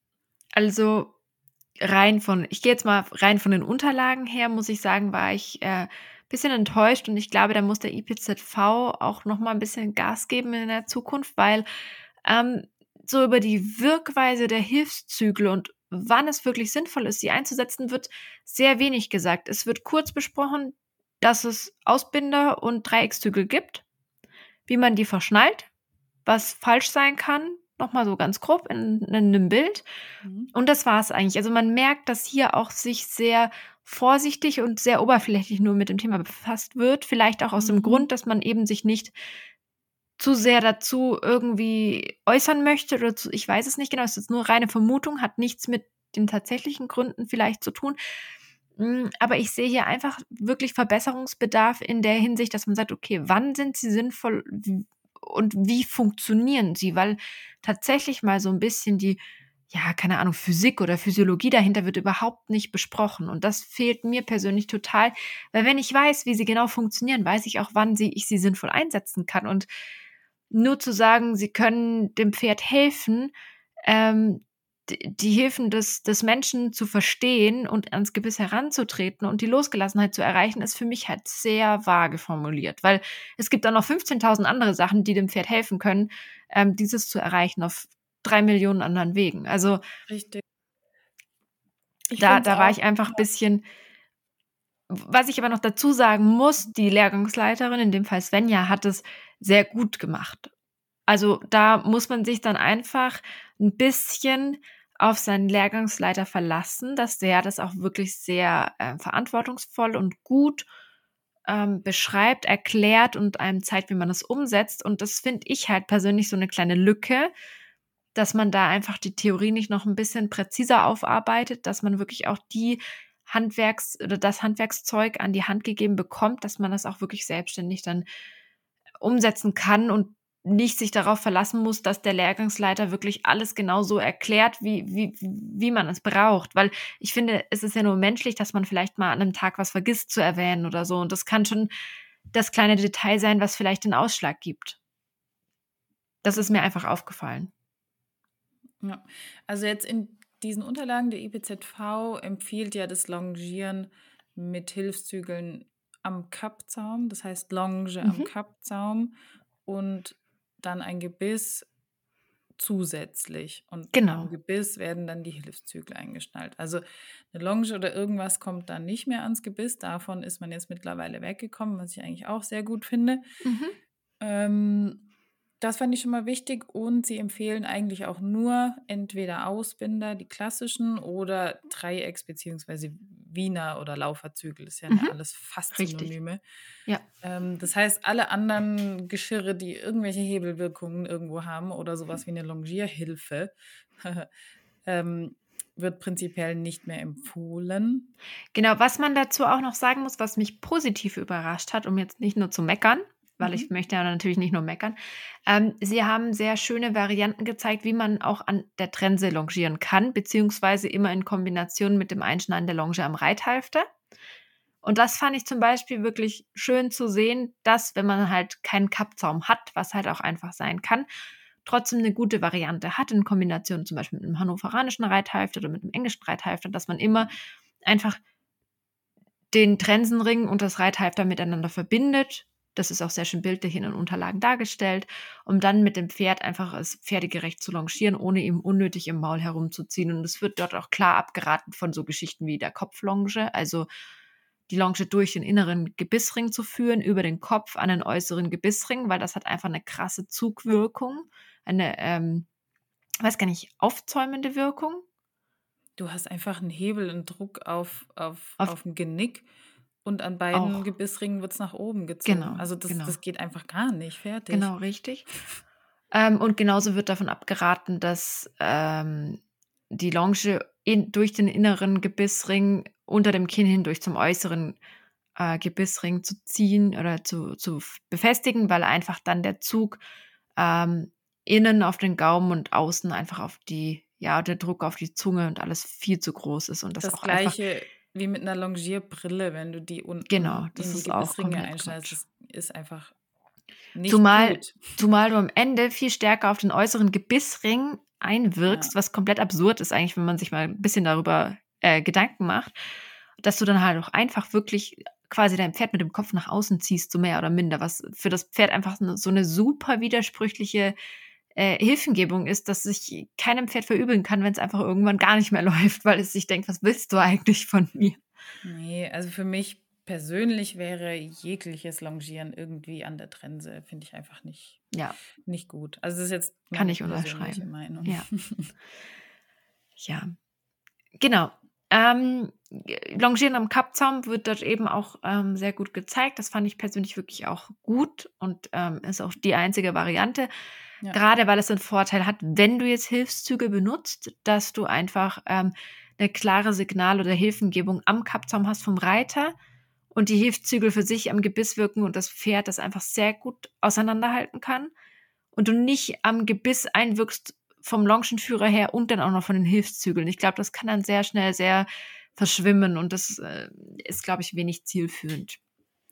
Also rein von, ich gehe jetzt mal rein von den Unterlagen her, muss ich sagen, war ich ein äh, bisschen enttäuscht und ich glaube, da muss der IPZV auch noch mal ein bisschen Gas geben in der Zukunft, weil ähm, so über die Wirkweise der Hilfszügel und wann es wirklich sinnvoll ist, sie einzusetzen, wird sehr wenig gesagt. Es wird kurz besprochen, dass es Ausbinder und Dreieckszügel gibt, wie man die verschnallt, was falsch sein kann, nochmal so ganz grob in, in einem Bild. Mhm. Und das war es eigentlich. Also man merkt, dass hier auch sich sehr vorsichtig und sehr oberflächlich nur mit dem Thema befasst wird. Vielleicht auch aus mhm. dem Grund, dass man eben sich nicht zu sehr dazu irgendwie äußern möchte oder zu, ich weiß es nicht genau, es ist nur reine Vermutung, hat nichts mit den tatsächlichen Gründen vielleicht zu tun. Hm, aber ich sehe hier einfach wirklich Verbesserungsbedarf in der Hinsicht, dass man sagt, okay, wann sind sie sinnvoll und wie funktionieren sie? Weil tatsächlich mal so ein bisschen die, ja, keine Ahnung, Physik oder Physiologie dahinter wird überhaupt nicht besprochen. Und das fehlt mir persönlich total, weil wenn ich weiß, wie sie genau funktionieren, weiß ich auch, wann sie, ich sie sinnvoll einsetzen kann. Und nur zu sagen, sie können dem Pferd helfen, ähm, die Hilfen des, des Menschen zu verstehen und ans Gebiss heranzutreten und die Losgelassenheit zu erreichen, ist für mich halt sehr vage formuliert, weil es gibt dann noch 15.000 andere Sachen, die dem Pferd helfen können, ähm, dieses zu erreichen auf drei Millionen anderen Wegen. Also Richtig. da, da war ich einfach ein bisschen. Was ich aber noch dazu sagen muss, die Lehrgangsleiterin, in dem Fall Svenja, hat es sehr gut gemacht. Also da muss man sich dann einfach ein bisschen auf seinen Lehrgangsleiter verlassen, dass der das auch wirklich sehr äh, verantwortungsvoll und gut ähm, beschreibt, erklärt und einem zeigt, wie man es umsetzt. Und das finde ich halt persönlich so eine kleine Lücke, dass man da einfach die Theorie nicht noch ein bisschen präziser aufarbeitet, dass man wirklich auch die Handwerks- oder das Handwerkszeug an die Hand gegeben bekommt, dass man das auch wirklich selbstständig dann umsetzen kann und nicht sich darauf verlassen muss, dass der Lehrgangsleiter wirklich alles genau so erklärt, wie, wie, wie man es braucht. Weil ich finde, es ist ja nur menschlich, dass man vielleicht mal an einem Tag was vergisst zu erwähnen oder so. Und das kann schon das kleine Detail sein, was vielleicht den Ausschlag gibt. Das ist mir einfach aufgefallen. Ja, also jetzt in diesen Unterlagen der IPZV empfiehlt ja das Longieren mit Hilfszügeln am Kappzaum, das heißt Longe mhm. am Kappzaum und dann ein Gebiss zusätzlich. Und genau. am Gebiss werden dann die Hilfszügel eingeschnallt. Also eine Longe oder irgendwas kommt dann nicht mehr ans Gebiss. Davon ist man jetzt mittlerweile weggekommen, was ich eigentlich auch sehr gut finde. Mhm. Ähm, das fand ich schon mal wichtig und sie empfehlen eigentlich auch nur entweder Ausbinder, die klassischen, oder Dreiecks- bzw. Wiener oder Lauferzügel. Das ist ja mhm. alles fast Richtig. Synonyme. Ja. Ähm, das heißt, alle anderen Geschirre, die irgendwelche Hebelwirkungen irgendwo haben oder sowas wie eine Longierhilfe, ähm, wird prinzipiell nicht mehr empfohlen. Genau, was man dazu auch noch sagen muss, was mich positiv überrascht hat, um jetzt nicht nur zu meckern, weil mhm. ich möchte ja natürlich nicht nur meckern. Ähm, sie haben sehr schöne Varianten gezeigt, wie man auch an der Trense longieren kann, beziehungsweise immer in Kombination mit dem Einschneiden der Longe am Reithalfter. Und das fand ich zum Beispiel wirklich schön zu sehen, dass, wenn man halt keinen Kappzaum hat, was halt auch einfach sein kann, trotzdem eine gute Variante hat, in Kombination zum Beispiel mit einem hannoveranischen Reithalfter oder mit einem englischen Reithalfter, dass man immer einfach den Trensenring und das Reithalfter miteinander verbindet das ist auch sehr schön bildlich in den Unterlagen dargestellt, um dann mit dem Pferd einfach es pferdegerecht zu longieren, ohne ihm unnötig im Maul herumzuziehen. Und es wird dort auch klar abgeraten von so Geschichten wie der Kopflonge, also die Longe durch den inneren Gebissring zu führen, über den Kopf an den äußeren Gebissring, weil das hat einfach eine krasse Zugwirkung, eine, ähm, weiß gar nicht, aufzäumende Wirkung. Du hast einfach einen Hebel, einen Druck auf, auf, auf, auf dem Genick und an beiden auch. Gebissringen wird es nach oben gezogen. Genau, also das, genau. das geht einfach gar nicht. Fertig. Genau, richtig. Ähm, und genauso wird davon abgeraten, dass ähm, die Longe in, durch den inneren Gebissring unter dem Kinn hindurch zum äußeren äh, Gebissring zu ziehen oder zu, zu befestigen, weil einfach dann der Zug ähm, innen auf den Gaumen und außen einfach auf die, ja, der Druck auf die Zunge und alles viel zu groß ist. Und das, das auch gleiche einfach wie mit einer Longierbrille, wenn du die unten genau, das in die ist auch einschneidest. Das ist einfach nicht zumal, gut. Zumal du am Ende viel stärker auf den äußeren Gebissring einwirkst, ja. was komplett absurd ist eigentlich, wenn man sich mal ein bisschen darüber äh, Gedanken macht, dass du dann halt auch einfach wirklich quasi dein Pferd mit dem Kopf nach außen ziehst, so mehr oder minder, was für das Pferd einfach so eine super widersprüchliche äh, Hilfengebung ist, dass sich keinem Pferd verübeln kann, wenn es einfach irgendwann gar nicht mehr läuft, weil es sich denkt, was willst du eigentlich von mir? Nee, also für mich persönlich wäre jegliches Longieren irgendwie an der Trense, finde ich einfach nicht, ja. nicht gut. Also das ist jetzt kann ich unterschreiben. Meinung. Ja. ja. Genau. Ähm, Longieren am Kappzaum wird dort eben auch ähm, sehr gut gezeigt. Das fand ich persönlich wirklich auch gut und ähm, ist auch die einzige Variante. Ja. Gerade weil es den Vorteil hat, wenn du jetzt Hilfszüge benutzt, dass du einfach ähm, eine klare Signal- oder Hilfengebung am Kappzaum hast vom Reiter und die Hilfszügel für sich am Gebiss wirken und das Pferd das einfach sehr gut auseinanderhalten kann und du nicht am Gebiss einwirkst vom Longenführer her und dann auch noch von den Hilfszügeln. Ich glaube, das kann dann sehr schnell sehr verschwimmen und das äh, ist, glaube ich, wenig zielführend.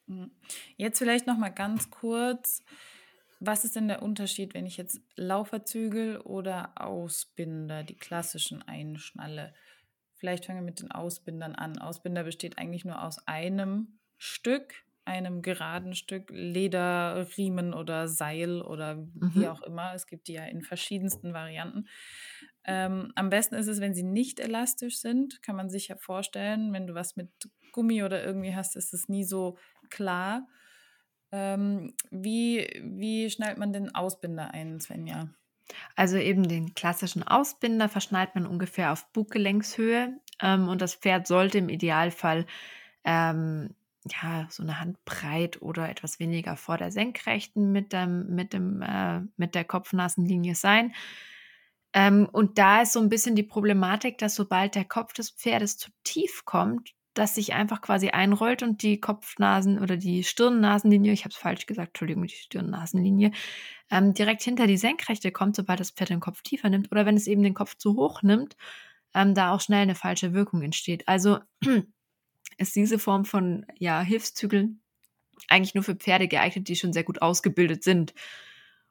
Mhm. Jetzt vielleicht noch mal ganz kurz, was ist denn der Unterschied, wenn ich jetzt Lauferzügel oder Ausbinder, die klassischen einschnalle? Vielleicht fangen wir mit den Ausbindern an. Ausbinder besteht eigentlich nur aus einem Stück, einem geraden Stück Lederriemen oder Seil oder mhm. wie auch immer. Es gibt die ja in verschiedensten Varianten. Ähm, am besten ist es, wenn sie nicht elastisch sind, kann man sich ja vorstellen, wenn du was mit Gummi oder irgendwie hast, ist es nie so klar. Ähm, wie, wie schnallt man den Ausbinder ein, Svenja? Also eben den klassischen Ausbinder verschnallt man ungefähr auf Buggelenkshöhe ähm, und das Pferd sollte im Idealfall ähm, ja, so eine Handbreit oder etwas weniger vor der Senkrechten mit, dem, mit, dem, äh, mit der Kopfnasenlinie sein. Ähm, und da ist so ein bisschen die Problematik, dass sobald der Kopf des Pferdes zu tief kommt, das sich einfach quasi einrollt und die Kopfnasen oder die Stirnnasenlinie, ich habe es falsch gesagt, Entschuldigung, die Stirnnasenlinie, ähm, direkt hinter die Senkrechte kommt, sobald das Pferd den Kopf tiefer nimmt oder wenn es eben den Kopf zu hoch nimmt, ähm, da auch schnell eine falsche Wirkung entsteht. Also ist diese Form von ja, Hilfszügeln eigentlich nur für Pferde geeignet, die schon sehr gut ausgebildet sind.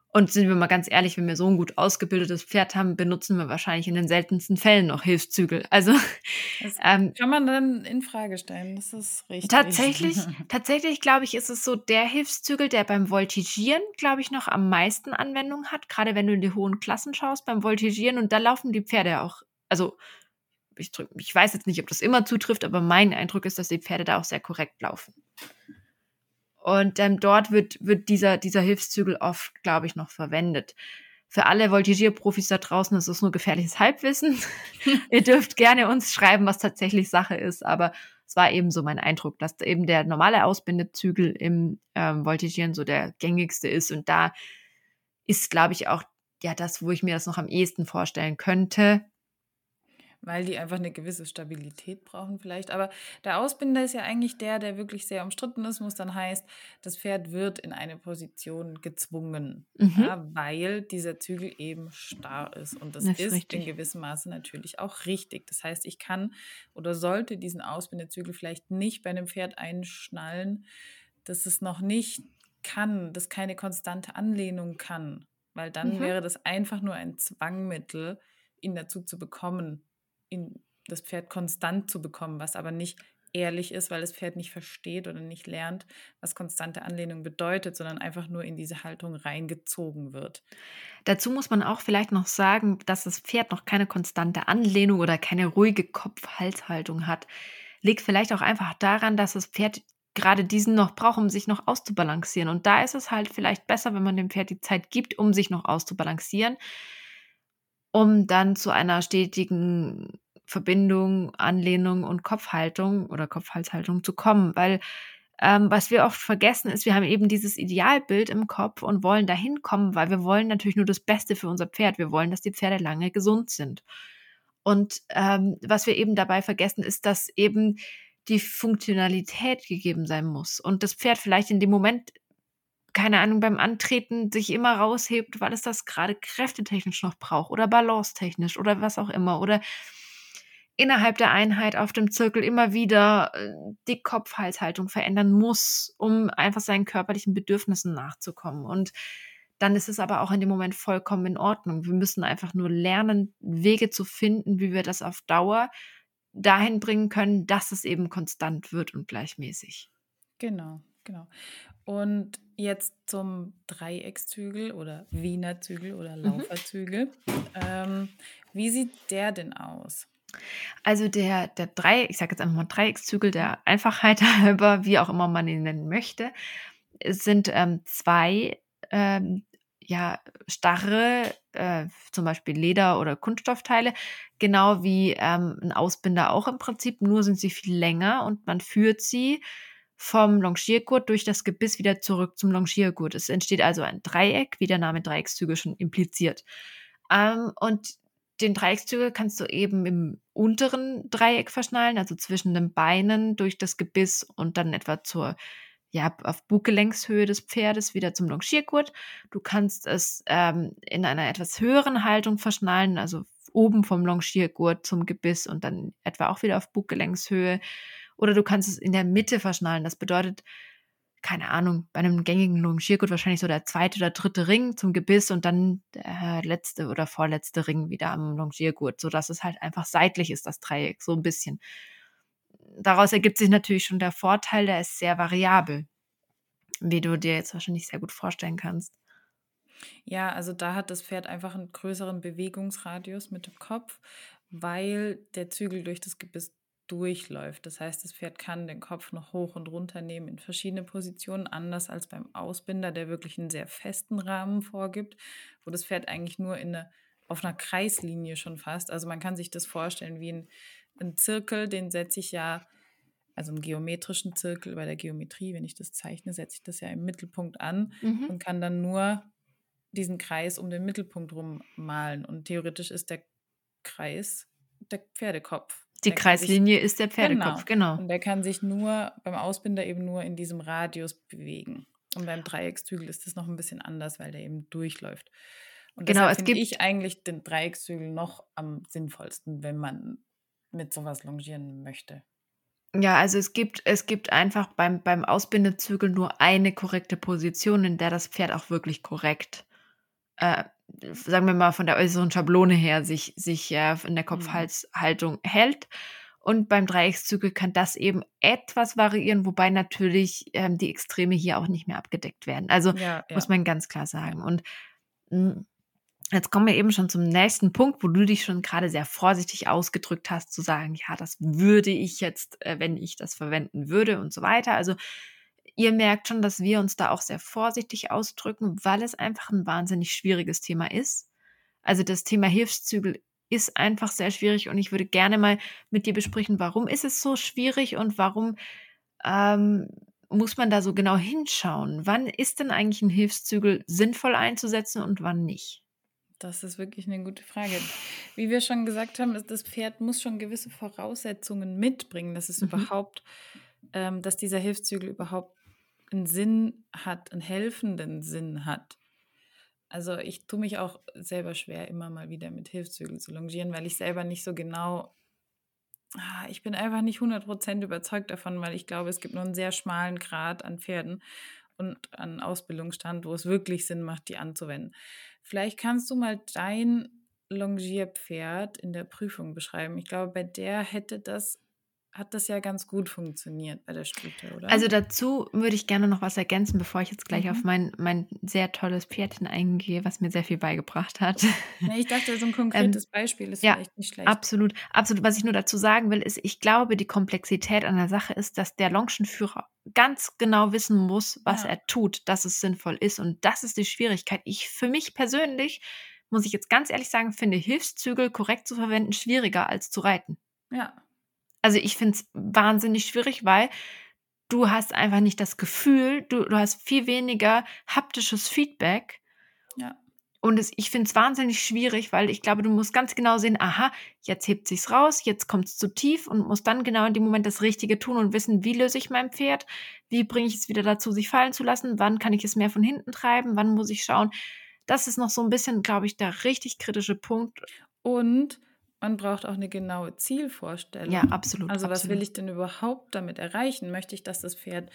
Und sind wir mal ganz ehrlich, wenn wir so ein gut ausgebildetes Pferd haben, benutzen wir wahrscheinlich in den seltensten Fällen noch Hilfszügel. Also ähm, kann man dann in Frage stellen. Das ist richtig. Tatsächlich, tatsächlich glaube ich, ist es so der Hilfszügel, der beim Voltigieren, glaube ich, noch am meisten Anwendung hat. Gerade wenn du in die hohen Klassen schaust beim Voltigieren und da laufen die Pferde auch. Also ich, ich weiß jetzt nicht, ob das immer zutrifft, aber mein Eindruck ist, dass die Pferde da auch sehr korrekt laufen. Und ähm, dort wird, wird dieser, dieser Hilfszügel oft, glaube ich, noch verwendet. Für alle Voltigierprofis da draußen ist es nur gefährliches Halbwissen. Ihr dürft gerne uns schreiben, was tatsächlich Sache ist, aber es war eben so mein Eindruck, dass eben der normale Ausbindezügel im ähm, Voltigieren so der gängigste ist. Und da ist, glaube ich, auch ja das, wo ich mir das noch am ehesten vorstellen könnte. Weil die einfach eine gewisse Stabilität brauchen vielleicht. Aber der Ausbinder ist ja eigentlich der, der wirklich sehr umstritten ist, muss dann heißt, das Pferd wird in eine Position gezwungen, mhm. ja, weil dieser Zügel eben starr ist. Und das, das ist, ist in gewissem Maße natürlich auch richtig. Das heißt, ich kann oder sollte diesen Ausbindezügel vielleicht nicht bei einem Pferd einschnallen, dass es noch nicht kann, das keine konstante Anlehnung kann. Weil dann mhm. wäre das einfach nur ein Zwangmittel, ihn dazu zu bekommen, in das Pferd konstant zu bekommen, was aber nicht ehrlich ist, weil das Pferd nicht versteht oder nicht lernt, was konstante Anlehnung bedeutet, sondern einfach nur in diese Haltung reingezogen wird. Dazu muss man auch vielleicht noch sagen, dass das Pferd noch keine konstante Anlehnung oder keine ruhige Kopf-Halshaltung hat. Liegt vielleicht auch einfach daran, dass das Pferd gerade diesen noch braucht, um sich noch auszubalancieren. Und da ist es halt vielleicht besser, wenn man dem Pferd die Zeit gibt, um sich noch auszubalancieren um dann zu einer stetigen Verbindung, Anlehnung und Kopfhaltung oder Kopfhalshaltung zu kommen. Weil ähm, was wir oft vergessen ist, wir haben eben dieses Idealbild im Kopf und wollen dahin kommen, weil wir wollen natürlich nur das Beste für unser Pferd. Wir wollen, dass die Pferde lange gesund sind. Und ähm, was wir eben dabei vergessen, ist, dass eben die Funktionalität gegeben sein muss und das Pferd vielleicht in dem Moment keine Ahnung, beim Antreten sich immer raushebt, weil es das gerade kräftetechnisch noch braucht oder balancetechnisch oder was auch immer oder innerhalb der Einheit auf dem Zirkel immer wieder äh, die Kopfhalshaltung verändern muss, um einfach seinen körperlichen Bedürfnissen nachzukommen. Und dann ist es aber auch in dem Moment vollkommen in Ordnung. Wir müssen einfach nur lernen, Wege zu finden, wie wir das auf Dauer dahin bringen können, dass es eben konstant wird und gleichmäßig. Genau, genau. Und jetzt zum Dreieckszügel oder Wiener Zügel oder mhm. Lauferzügel. Mhm. Ähm, wie sieht der denn aus? Also der, der Dreieck, ich sage jetzt einfach mal Dreieckszügel der Einfachheit halber, wie auch immer man ihn nennen möchte, sind ähm, zwei ähm, ja, starre äh, zum Beispiel Leder- oder Kunststoffteile, genau wie ähm, ein Ausbinder auch im Prinzip, nur sind sie viel länger und man führt sie vom Longiergurt durch das Gebiss wieder zurück zum Longiergurt. Es entsteht also ein Dreieck, wie der Name Dreieckszüge schon impliziert. Ähm, und den Dreieckszügel kannst du eben im unteren Dreieck verschnallen, also zwischen den Beinen durch das Gebiss und dann etwa zur ja, auf Bugelenkshöhe des Pferdes wieder zum Longiergurt. Du kannst es ähm, in einer etwas höheren Haltung verschnallen, also oben vom Longiergurt zum Gebiss und dann etwa auch wieder auf Bugelenkshöhe. Oder du kannst es in der Mitte verschnallen. Das bedeutet, keine Ahnung, bei einem gängigen Longiergurt wahrscheinlich so der zweite oder dritte Ring zum Gebiss und dann der letzte oder vorletzte Ring wieder am Longiergurt, sodass es halt einfach seitlich ist, das Dreieck, so ein bisschen. Daraus ergibt sich natürlich schon der Vorteil, der ist sehr variabel, wie du dir jetzt wahrscheinlich sehr gut vorstellen kannst. Ja, also da hat das Pferd einfach einen größeren Bewegungsradius mit dem Kopf, weil der Zügel durch das Gebiss durchläuft. Das heißt, das Pferd kann den Kopf noch hoch und runter nehmen in verschiedene Positionen, anders als beim Ausbinder, der wirklich einen sehr festen Rahmen vorgibt, wo das Pferd eigentlich nur in eine, auf einer Kreislinie schon fast. Also man kann sich das vorstellen wie ein, ein Zirkel, den setze ich ja, also einen geometrischen Zirkel bei der Geometrie, wenn ich das zeichne, setze ich das ja im Mittelpunkt an mhm. und kann dann nur diesen Kreis um den Mittelpunkt rum malen. Und theoretisch ist der Kreis der Pferdekopf. Die Kreislinie sich, ist der Pferdekopf, genau. genau. Und der kann sich nur beim Ausbinder eben nur in diesem Radius bewegen. Und beim Dreieckszügel ist das noch ein bisschen anders, weil der eben durchläuft. Und genau, es finde ich eigentlich den Dreieckszügel noch am sinnvollsten, wenn man mit sowas longieren möchte. Ja, also es gibt, es gibt einfach beim, beim Ausbindezügel nur eine korrekte Position, in der das Pferd auch wirklich korrekt äh, sagen wir mal, von der äußeren Schablone her sich, sich äh, in der mhm. Kopfhalshaltung hält. Und beim Dreieckszügel kann das eben etwas variieren, wobei natürlich ähm, die Extreme hier auch nicht mehr abgedeckt werden. Also ja, ja. muss man ganz klar sagen. Und mh, hm, Jetzt kommen wir eben schon zum nächsten Punkt, wo du dich schon gerade sehr vorsichtig ausgedrückt hast, zu sagen, ja, das würde ich jetzt, äh, wenn ich das verwenden würde und so weiter. Also Ihr merkt schon, dass wir uns da auch sehr vorsichtig ausdrücken, weil es einfach ein wahnsinnig schwieriges Thema ist. Also das Thema Hilfszügel ist einfach sehr schwierig und ich würde gerne mal mit dir besprechen, warum ist es so schwierig und warum ähm, muss man da so genau hinschauen? Wann ist denn eigentlich ein Hilfszügel sinnvoll einzusetzen und wann nicht? Das ist wirklich eine gute Frage. Wie wir schon gesagt haben, das Pferd muss schon gewisse Voraussetzungen mitbringen, dass es mhm. überhaupt, ähm, dass dieser Hilfszügel überhaupt einen Sinn hat, einen helfenden Sinn hat. Also ich tue mich auch selber schwer, immer mal wieder mit Hilfszügeln zu longieren, weil ich selber nicht so genau, ah, ich bin einfach nicht 100% überzeugt davon, weil ich glaube, es gibt nur einen sehr schmalen Grad an Pferden und an Ausbildungsstand, wo es wirklich Sinn macht, die anzuwenden. Vielleicht kannst du mal dein Longierpferd in der Prüfung beschreiben. Ich glaube, bei der hätte das hat das ja ganz gut funktioniert bei der Stute, oder? Also dazu würde ich gerne noch was ergänzen, bevor ich jetzt gleich mhm. auf mein, mein sehr tolles Pferdchen eingehe, was mir sehr viel beigebracht hat. Nee, ich dachte, so ein konkretes ähm, Beispiel ist ja, vielleicht nicht schlecht. Absolut, absolut. Was ich nur dazu sagen will, ist, ich glaube, die Komplexität an der Sache ist, dass der Longchenführer ganz genau wissen muss, was ja. er tut, dass es sinnvoll ist. Und das ist die Schwierigkeit. Ich für mich persönlich, muss ich jetzt ganz ehrlich sagen, finde Hilfszügel korrekt zu verwenden schwieriger als zu reiten. Ja. Also ich finde es wahnsinnig schwierig, weil du hast einfach nicht das Gefühl, du, du hast viel weniger haptisches Feedback. Ja. Und es, ich finde es wahnsinnig schwierig, weil ich glaube, du musst ganz genau sehen, aha, jetzt hebt sich's raus, jetzt kommt es zu tief und musst dann genau in dem Moment das Richtige tun und wissen, wie löse ich mein Pferd, wie bringe ich es wieder dazu, sich fallen zu lassen, wann kann ich es mehr von hinten treiben, wann muss ich schauen. Das ist noch so ein bisschen, glaube ich, der richtig kritische Punkt. Und man braucht auch eine genaue Zielvorstellung. Ja, absolut. Also was absolut. will ich denn überhaupt damit erreichen? Möchte ich, dass das Pferd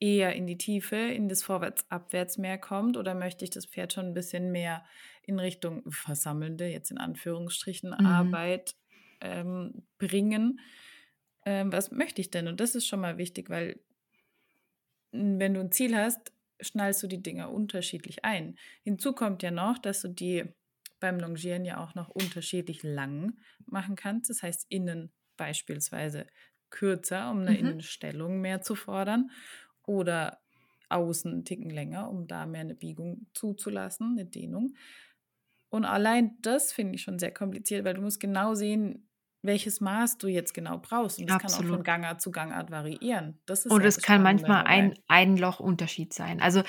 eher in die Tiefe, in das Vorwärts-Abwärts mehr kommt oder möchte ich das Pferd schon ein bisschen mehr in Richtung versammelnde, jetzt in Anführungsstrichen, mhm. Arbeit ähm, bringen? Ähm, was möchte ich denn? Und das ist schon mal wichtig, weil wenn du ein Ziel hast, schnallst du die Dinger unterschiedlich ein. Hinzu kommt ja noch, dass du die beim Longieren ja auch noch unterschiedlich lang machen kannst. Das heißt, innen beispielsweise kürzer, um eine mhm. Innenstellung mehr zu fordern oder außen einen Ticken länger, um da mehr eine Biegung zuzulassen, eine Dehnung. Und allein das finde ich schon sehr kompliziert, weil du musst genau sehen, welches Maß du jetzt genau brauchst. Und das Absolut. kann auch von Gangart zu Gangart variieren. Das ist Und es kann manchmal ein, ein Loch Unterschied sein. Also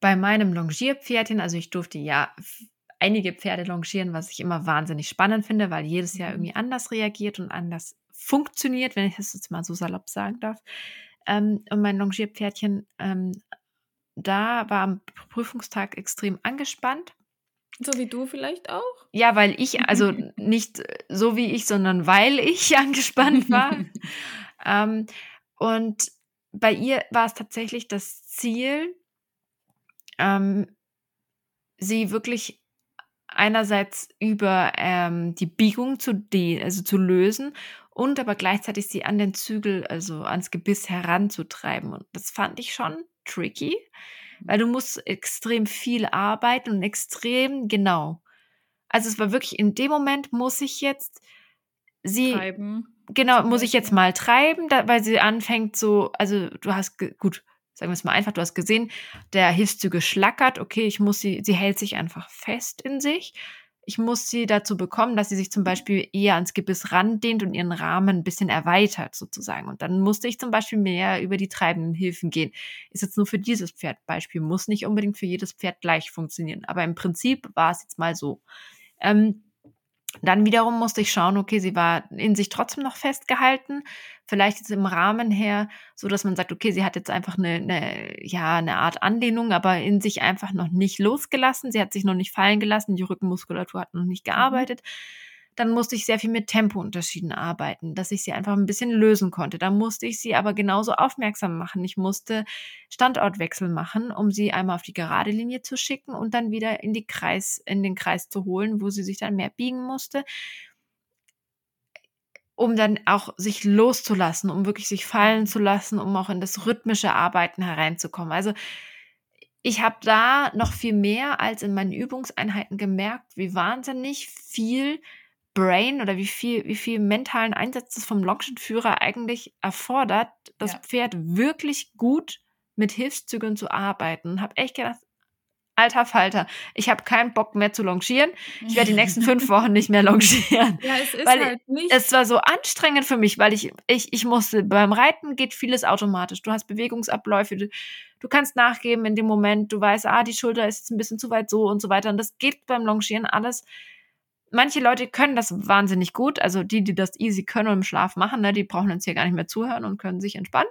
bei meinem Longierpferdchen, also ich durfte ja einige Pferde longieren, was ich immer wahnsinnig spannend finde, weil jedes Jahr mhm. irgendwie anders reagiert und anders funktioniert, wenn ich das jetzt mal so salopp sagen darf. Ähm, und mein Longierpferdchen, ähm, da war am Prüfungstag extrem angespannt. So wie du vielleicht auch? Ja, weil ich, also nicht so wie ich, sondern weil ich angespannt war. ähm, und bei ihr war es tatsächlich das Ziel, ähm, sie wirklich einerseits über ähm, die Biegung zu, de also zu lösen und aber gleichzeitig sie an den Zügel, also ans Gebiss heranzutreiben. Und das fand ich schon tricky, weil du musst extrem viel arbeiten und extrem genau. Also es war wirklich in dem Moment muss ich jetzt sie treiben. Genau, muss ich jetzt mal treiben, da, weil sie anfängt so, also du hast gut, sagen wir es mal einfach, du hast gesehen, der Hilfszüge schlackert, okay, ich muss sie, sie hält sich einfach fest in sich. Ich muss sie dazu bekommen, dass sie sich zum Beispiel eher ans Gebiss randehnt und ihren Rahmen ein bisschen erweitert sozusagen. Und dann musste ich zum Beispiel mehr über die treibenden Hilfen gehen. Ist jetzt nur für dieses Pferdbeispiel, muss nicht unbedingt für jedes Pferd gleich funktionieren. Aber im Prinzip war es jetzt mal so. Ähm, dann wiederum musste ich schauen, okay, sie war in sich trotzdem noch festgehalten. Vielleicht jetzt im Rahmen her, so dass man sagt, okay, sie hat jetzt einfach eine, eine, ja, eine Art Anlehnung, aber in sich einfach noch nicht losgelassen. Sie hat sich noch nicht fallen gelassen. Die Rückenmuskulatur hat noch nicht mhm. gearbeitet. Mhm dann musste ich sehr viel mit Tempounterschieden arbeiten, dass ich sie einfach ein bisschen lösen konnte. Da musste ich sie aber genauso aufmerksam machen. Ich musste Standortwechsel machen, um sie einmal auf die gerade Linie zu schicken und dann wieder in die Kreis, in den Kreis zu holen, wo sie sich dann mehr biegen musste um dann auch sich loszulassen, um wirklich sich fallen zu lassen, um auch in das rhythmische Arbeiten hereinzukommen. Also ich habe da noch viel mehr als in meinen Übungseinheiten gemerkt, wie wahnsinnig viel Brain oder wie viel, wie viel mentalen Einsatz das vom Longshot-Führer eigentlich erfordert, das ja. Pferd wirklich gut mit Hilfszügeln zu arbeiten. Habe echt gedacht, alter Falter, ich habe keinen Bock mehr zu longieren. Ich werde die nächsten fünf Wochen nicht mehr longieren. Ja, es ist weil halt nicht. Es war so anstrengend für mich, weil ich, ich, ich musste, beim Reiten geht vieles automatisch. Du hast Bewegungsabläufe, du, du kannst nachgeben in dem Moment, du weißt, ah, die Schulter ist jetzt ein bisschen zu weit so und so weiter. Und das geht beim Longieren alles manche Leute können das wahnsinnig gut. Also die, die das easy können und im Schlaf machen, ne, die brauchen uns hier gar nicht mehr zuhören und können sich entspannen.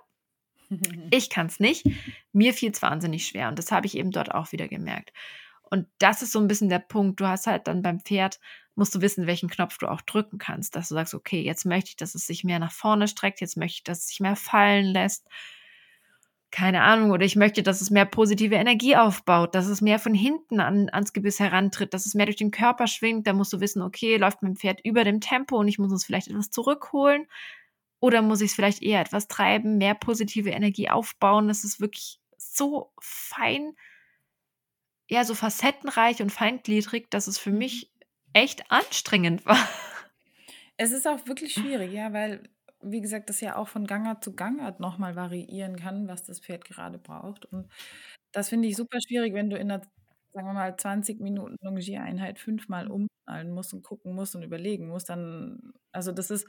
Ich kann es nicht. Mir fiel es wahnsinnig schwer und das habe ich eben dort auch wieder gemerkt. Und das ist so ein bisschen der Punkt. Du hast halt dann beim Pferd, musst du wissen, welchen Knopf du auch drücken kannst, dass du sagst, okay, jetzt möchte ich, dass es sich mehr nach vorne streckt, jetzt möchte ich, dass es sich mehr fallen lässt keine Ahnung, oder ich möchte, dass es mehr positive Energie aufbaut, dass es mehr von hinten an, ans Gebiss herantritt, dass es mehr durch den Körper schwingt. Da musst du wissen, okay, läuft mein Pferd über dem Tempo und ich muss es vielleicht etwas zurückholen. Oder muss ich es vielleicht eher etwas treiben, mehr positive Energie aufbauen? Das ist wirklich so fein, ja, so facettenreich und feingliedrig, dass es für mhm. mich echt anstrengend war. Es ist auch wirklich schwierig, ja, weil wie gesagt, das ja auch von Gangart zu Gangart nochmal variieren kann, was das Pferd gerade braucht. Und das finde ich super schwierig, wenn du in einer, sagen wir mal, 20 Minuten Longiereinheit fünfmal umschnallen musst und gucken musst und überlegen musst, dann, also das ist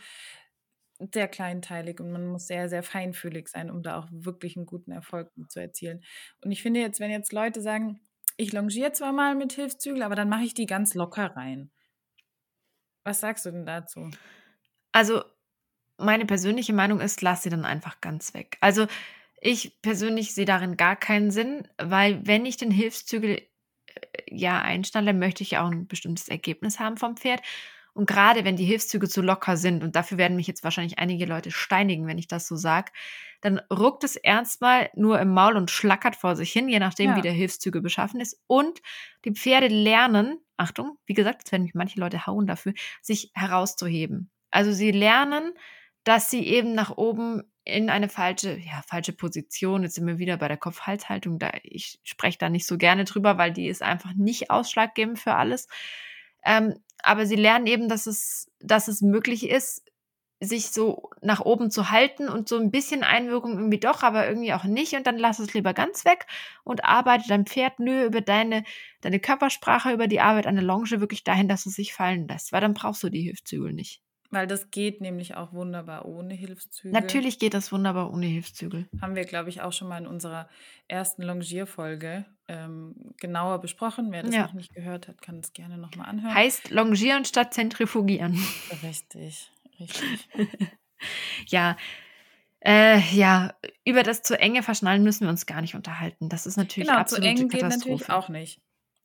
sehr kleinteilig und man muss sehr, sehr feinfühlig sein, um da auch wirklich einen guten Erfolg zu erzielen. Und ich finde jetzt, wenn jetzt Leute sagen, ich longiere zwar mal mit Hilfszügel, aber dann mache ich die ganz locker rein. Was sagst du denn dazu? Also meine persönliche Meinung ist, lass sie dann einfach ganz weg. Also ich persönlich sehe darin gar keinen Sinn, weil wenn ich den Hilfszügel äh, ja einstelle, möchte ich auch ein bestimmtes Ergebnis haben vom Pferd. Und gerade wenn die Hilfszüge zu locker sind, und dafür werden mich jetzt wahrscheinlich einige Leute steinigen, wenn ich das so sage, dann ruckt es erstmal nur im Maul und schlackert vor sich hin, je nachdem, ja. wie der Hilfszüge beschaffen ist. Und die Pferde lernen, Achtung, wie gesagt, jetzt werden mich manche Leute hauen dafür, sich herauszuheben. Also sie lernen, dass sie eben nach oben in eine falsche, ja, falsche Position, jetzt sind wir wieder bei der Kopf-Hals-Haltung, da, ich spreche da nicht so gerne drüber, weil die ist einfach nicht ausschlaggebend für alles. Ähm, aber sie lernen eben, dass es, dass es möglich ist, sich so nach oben zu halten und so ein bisschen Einwirkung irgendwie doch, aber irgendwie auch nicht und dann lass es lieber ganz weg und arbeite dein Pferd nur über deine, deine Körpersprache, über die Arbeit an der Longe wirklich dahin, dass es sich fallen lässt, weil dann brauchst du die Hilfszügel nicht. Weil das geht nämlich auch wunderbar ohne Hilfszügel. Natürlich geht das wunderbar ohne Hilfszügel. Haben wir, glaube ich, auch schon mal in unserer ersten Longierfolge ähm, genauer besprochen. Wer das ja. noch nicht gehört hat, kann es gerne nochmal anhören. Heißt Longieren statt Zentrifugieren. Richtig, richtig. ja. Äh, ja, über das zu enge Verschnallen müssen wir uns gar nicht unterhalten. Das ist natürlich genau, absolut zu eng geht natürlich auch nicht.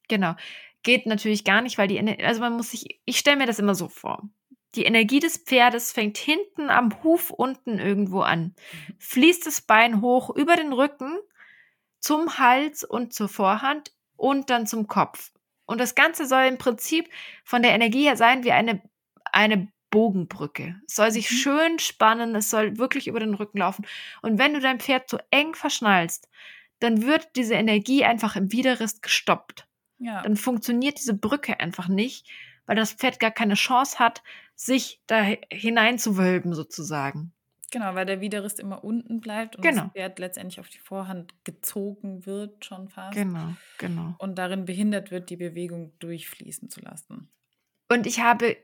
Genau. Geht natürlich gar nicht, weil die, also man muss sich, ich stelle mir das immer so vor. Die Energie des Pferdes fängt hinten am Huf unten irgendwo an, fließt das Bein hoch über den Rücken zum Hals und zur Vorhand und dann zum Kopf. Und das Ganze soll im Prinzip von der Energie her sein wie eine, eine Bogenbrücke. Es soll sich mhm. schön spannen, es soll wirklich über den Rücken laufen. Und wenn du dein Pferd zu eng verschnallst, dann wird diese Energie einfach im Widerrist gestoppt. Ja. Dann funktioniert diese Brücke einfach nicht, weil das Pferd gar keine Chance hat, sich da hineinzuwölben sozusagen. Genau, weil der Widerrist immer unten bleibt und genau. das Pferd letztendlich auf die Vorhand gezogen wird schon fast. Genau, genau. Und darin behindert wird, die Bewegung durchfließen zu lassen. Und ich habe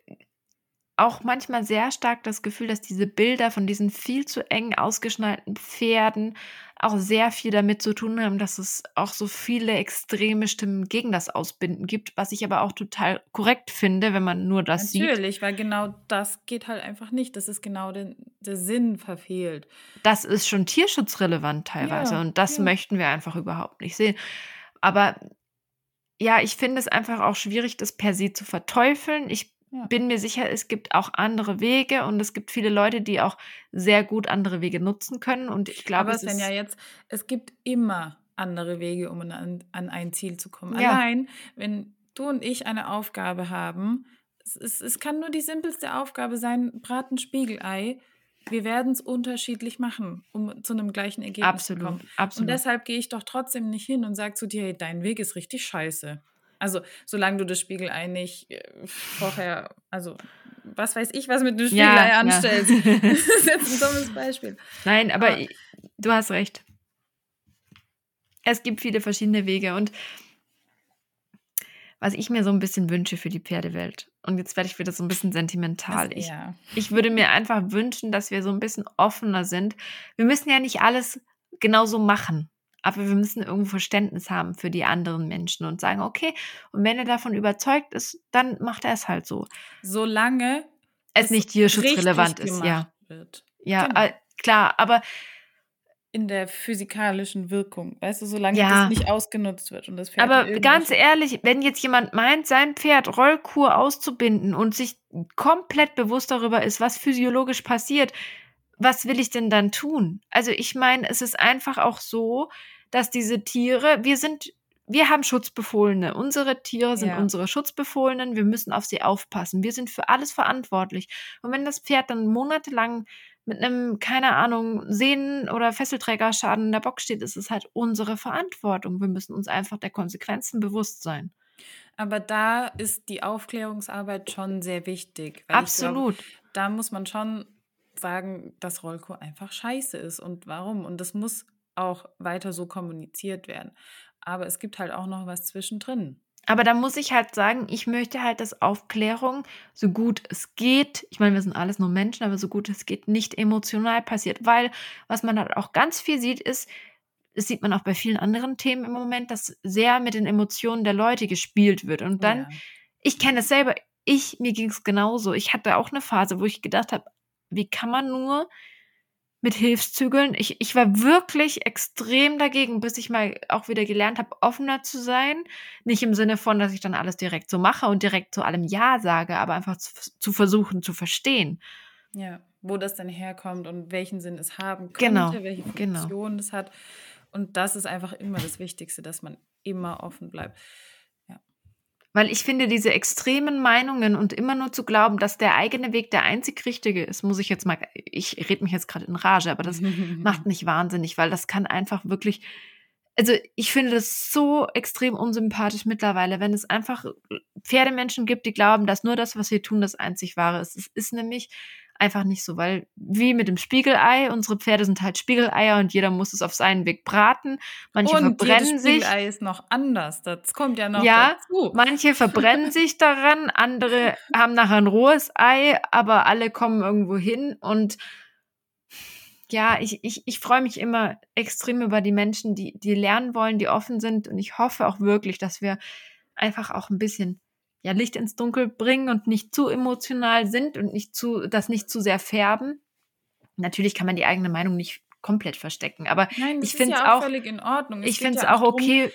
auch manchmal sehr stark das Gefühl, dass diese Bilder von diesen viel zu eng ausgeschneideten Pferden auch sehr viel damit zu tun haben, dass es auch so viele extreme Stimmen gegen das Ausbinden gibt, was ich aber auch total korrekt finde, wenn man nur das Natürlich, sieht. Natürlich, weil genau das geht halt einfach nicht. Das ist genau den, der Sinn verfehlt. Das ist schon tierschutzrelevant teilweise ja, und das ja. möchten wir einfach überhaupt nicht sehen. Aber ja, ich finde es einfach auch schwierig, das per se zu verteufeln. Ich ja. bin mir sicher, es gibt auch andere Wege und es gibt viele Leute, die auch sehr gut andere Wege nutzen können. Und ich glaube, Aber es ist ja jetzt, es gibt immer andere Wege, um an, an ein Ziel zu kommen. Ja. Allein, wenn du und ich eine Aufgabe haben, es, es, es kann nur die simpelste Aufgabe sein, braten Spiegelei. Wir werden es unterschiedlich machen, um zu einem gleichen Ergebnis absolut, zu kommen. Absolut. Und deshalb gehe ich doch trotzdem nicht hin und sage zu dir, hey, dein Weg ist richtig scheiße. Also, solange du das Spiegelei nicht äh, vorher, also was weiß ich, was mit dem Spiegelei ja, anstellst. Ja. das ist jetzt ein dummes Beispiel. Nein, aber, aber du hast recht. Es gibt viele verschiedene Wege und was ich mir so ein bisschen wünsche für die Pferdewelt. Und jetzt werde ich wieder so ein bisschen sentimental. Ich, ich würde mir einfach wünschen, dass wir so ein bisschen offener sind. Wir müssen ja nicht alles genauso machen. Aber wir müssen irgendwo Verständnis haben für die anderen Menschen und sagen, okay, und wenn er davon überzeugt ist, dann macht er es halt so. Solange es, es nicht tierschutzrelevant ist, ja. Wird. Ja, genau. äh, klar, aber in der physikalischen Wirkung, weißt du, solange ja. das nicht ausgenutzt wird und das Pferd Aber ganz ehrlich, wenn jetzt jemand meint, sein Pferd Rollkur auszubinden und sich komplett bewusst darüber ist, was physiologisch passiert, was will ich denn dann tun? Also ich meine, es ist einfach auch so, dass diese Tiere, wir sind, wir haben Schutzbefohlene. Unsere Tiere sind ja. unsere Schutzbefohlenen. Wir müssen auf sie aufpassen. Wir sind für alles verantwortlich. Und wenn das Pferd dann monatelang mit einem, keine Ahnung, Sehnen- oder Fesselträgerschaden in der Box steht, ist es halt unsere Verantwortung. Wir müssen uns einfach der Konsequenzen bewusst sein. Aber da ist die Aufklärungsarbeit schon sehr wichtig. Absolut. Glaub, da muss man schon sagen, dass Rollco einfach scheiße ist und warum. Und das muss auch weiter so kommuniziert werden. Aber es gibt halt auch noch was zwischendrin. Aber da muss ich halt sagen, ich möchte halt, dass Aufklärung so gut es geht, ich meine, wir sind alles nur Menschen, aber so gut es geht, nicht emotional passiert. Weil was man halt auch ganz viel sieht, ist, das sieht man auch bei vielen anderen Themen im Moment, dass sehr mit den Emotionen der Leute gespielt wird. Und dann, ja. ich kenne es selber, ich, mir ging es genauso. Ich hatte auch eine Phase, wo ich gedacht habe, wie kann man nur mit Hilfszügeln. Ich, ich war wirklich extrem dagegen, bis ich mal auch wieder gelernt habe, offener zu sein. Nicht im Sinne von, dass ich dann alles direkt so mache und direkt zu allem Ja sage, aber einfach zu, zu versuchen zu verstehen. Ja, wo das dann herkommt und welchen Sinn es haben genau, könnte, welche genau. Funktion genau. es hat. Und das ist einfach immer das Wichtigste, dass man immer offen bleibt. Weil ich finde, diese extremen Meinungen und immer nur zu glauben, dass der eigene Weg der einzig richtige ist, muss ich jetzt mal, ich rede mich jetzt gerade in Rage, aber das macht mich wahnsinnig, weil das kann einfach wirklich, also ich finde das so extrem unsympathisch mittlerweile, wenn es einfach Pferdemenschen gibt, die glauben, dass nur das, was sie tun, das einzig wahre ist. Es ist nämlich einfach nicht so, weil wie mit dem Spiegelei, unsere Pferde sind halt Spiegeleier und jeder muss es auf seinen Weg braten. Manche und verbrennen sich. Spiegelei ist noch anders, das kommt ja noch ja, dazu. Manche verbrennen sich daran, andere haben nachher ein rohes Ei, aber alle kommen irgendwo hin und ja, ich, ich, ich freue mich immer extrem über die Menschen, die, die lernen wollen, die offen sind und ich hoffe auch wirklich, dass wir einfach auch ein bisschen ja, Licht ins Dunkel bringen und nicht zu emotional sind und nicht zu, das nicht zu sehr färben. Natürlich kann man die eigene Meinung nicht komplett verstecken, aber Nein, ich finde es ja auch, völlig in Ordnung. Es ich finde es ja auch, auch okay.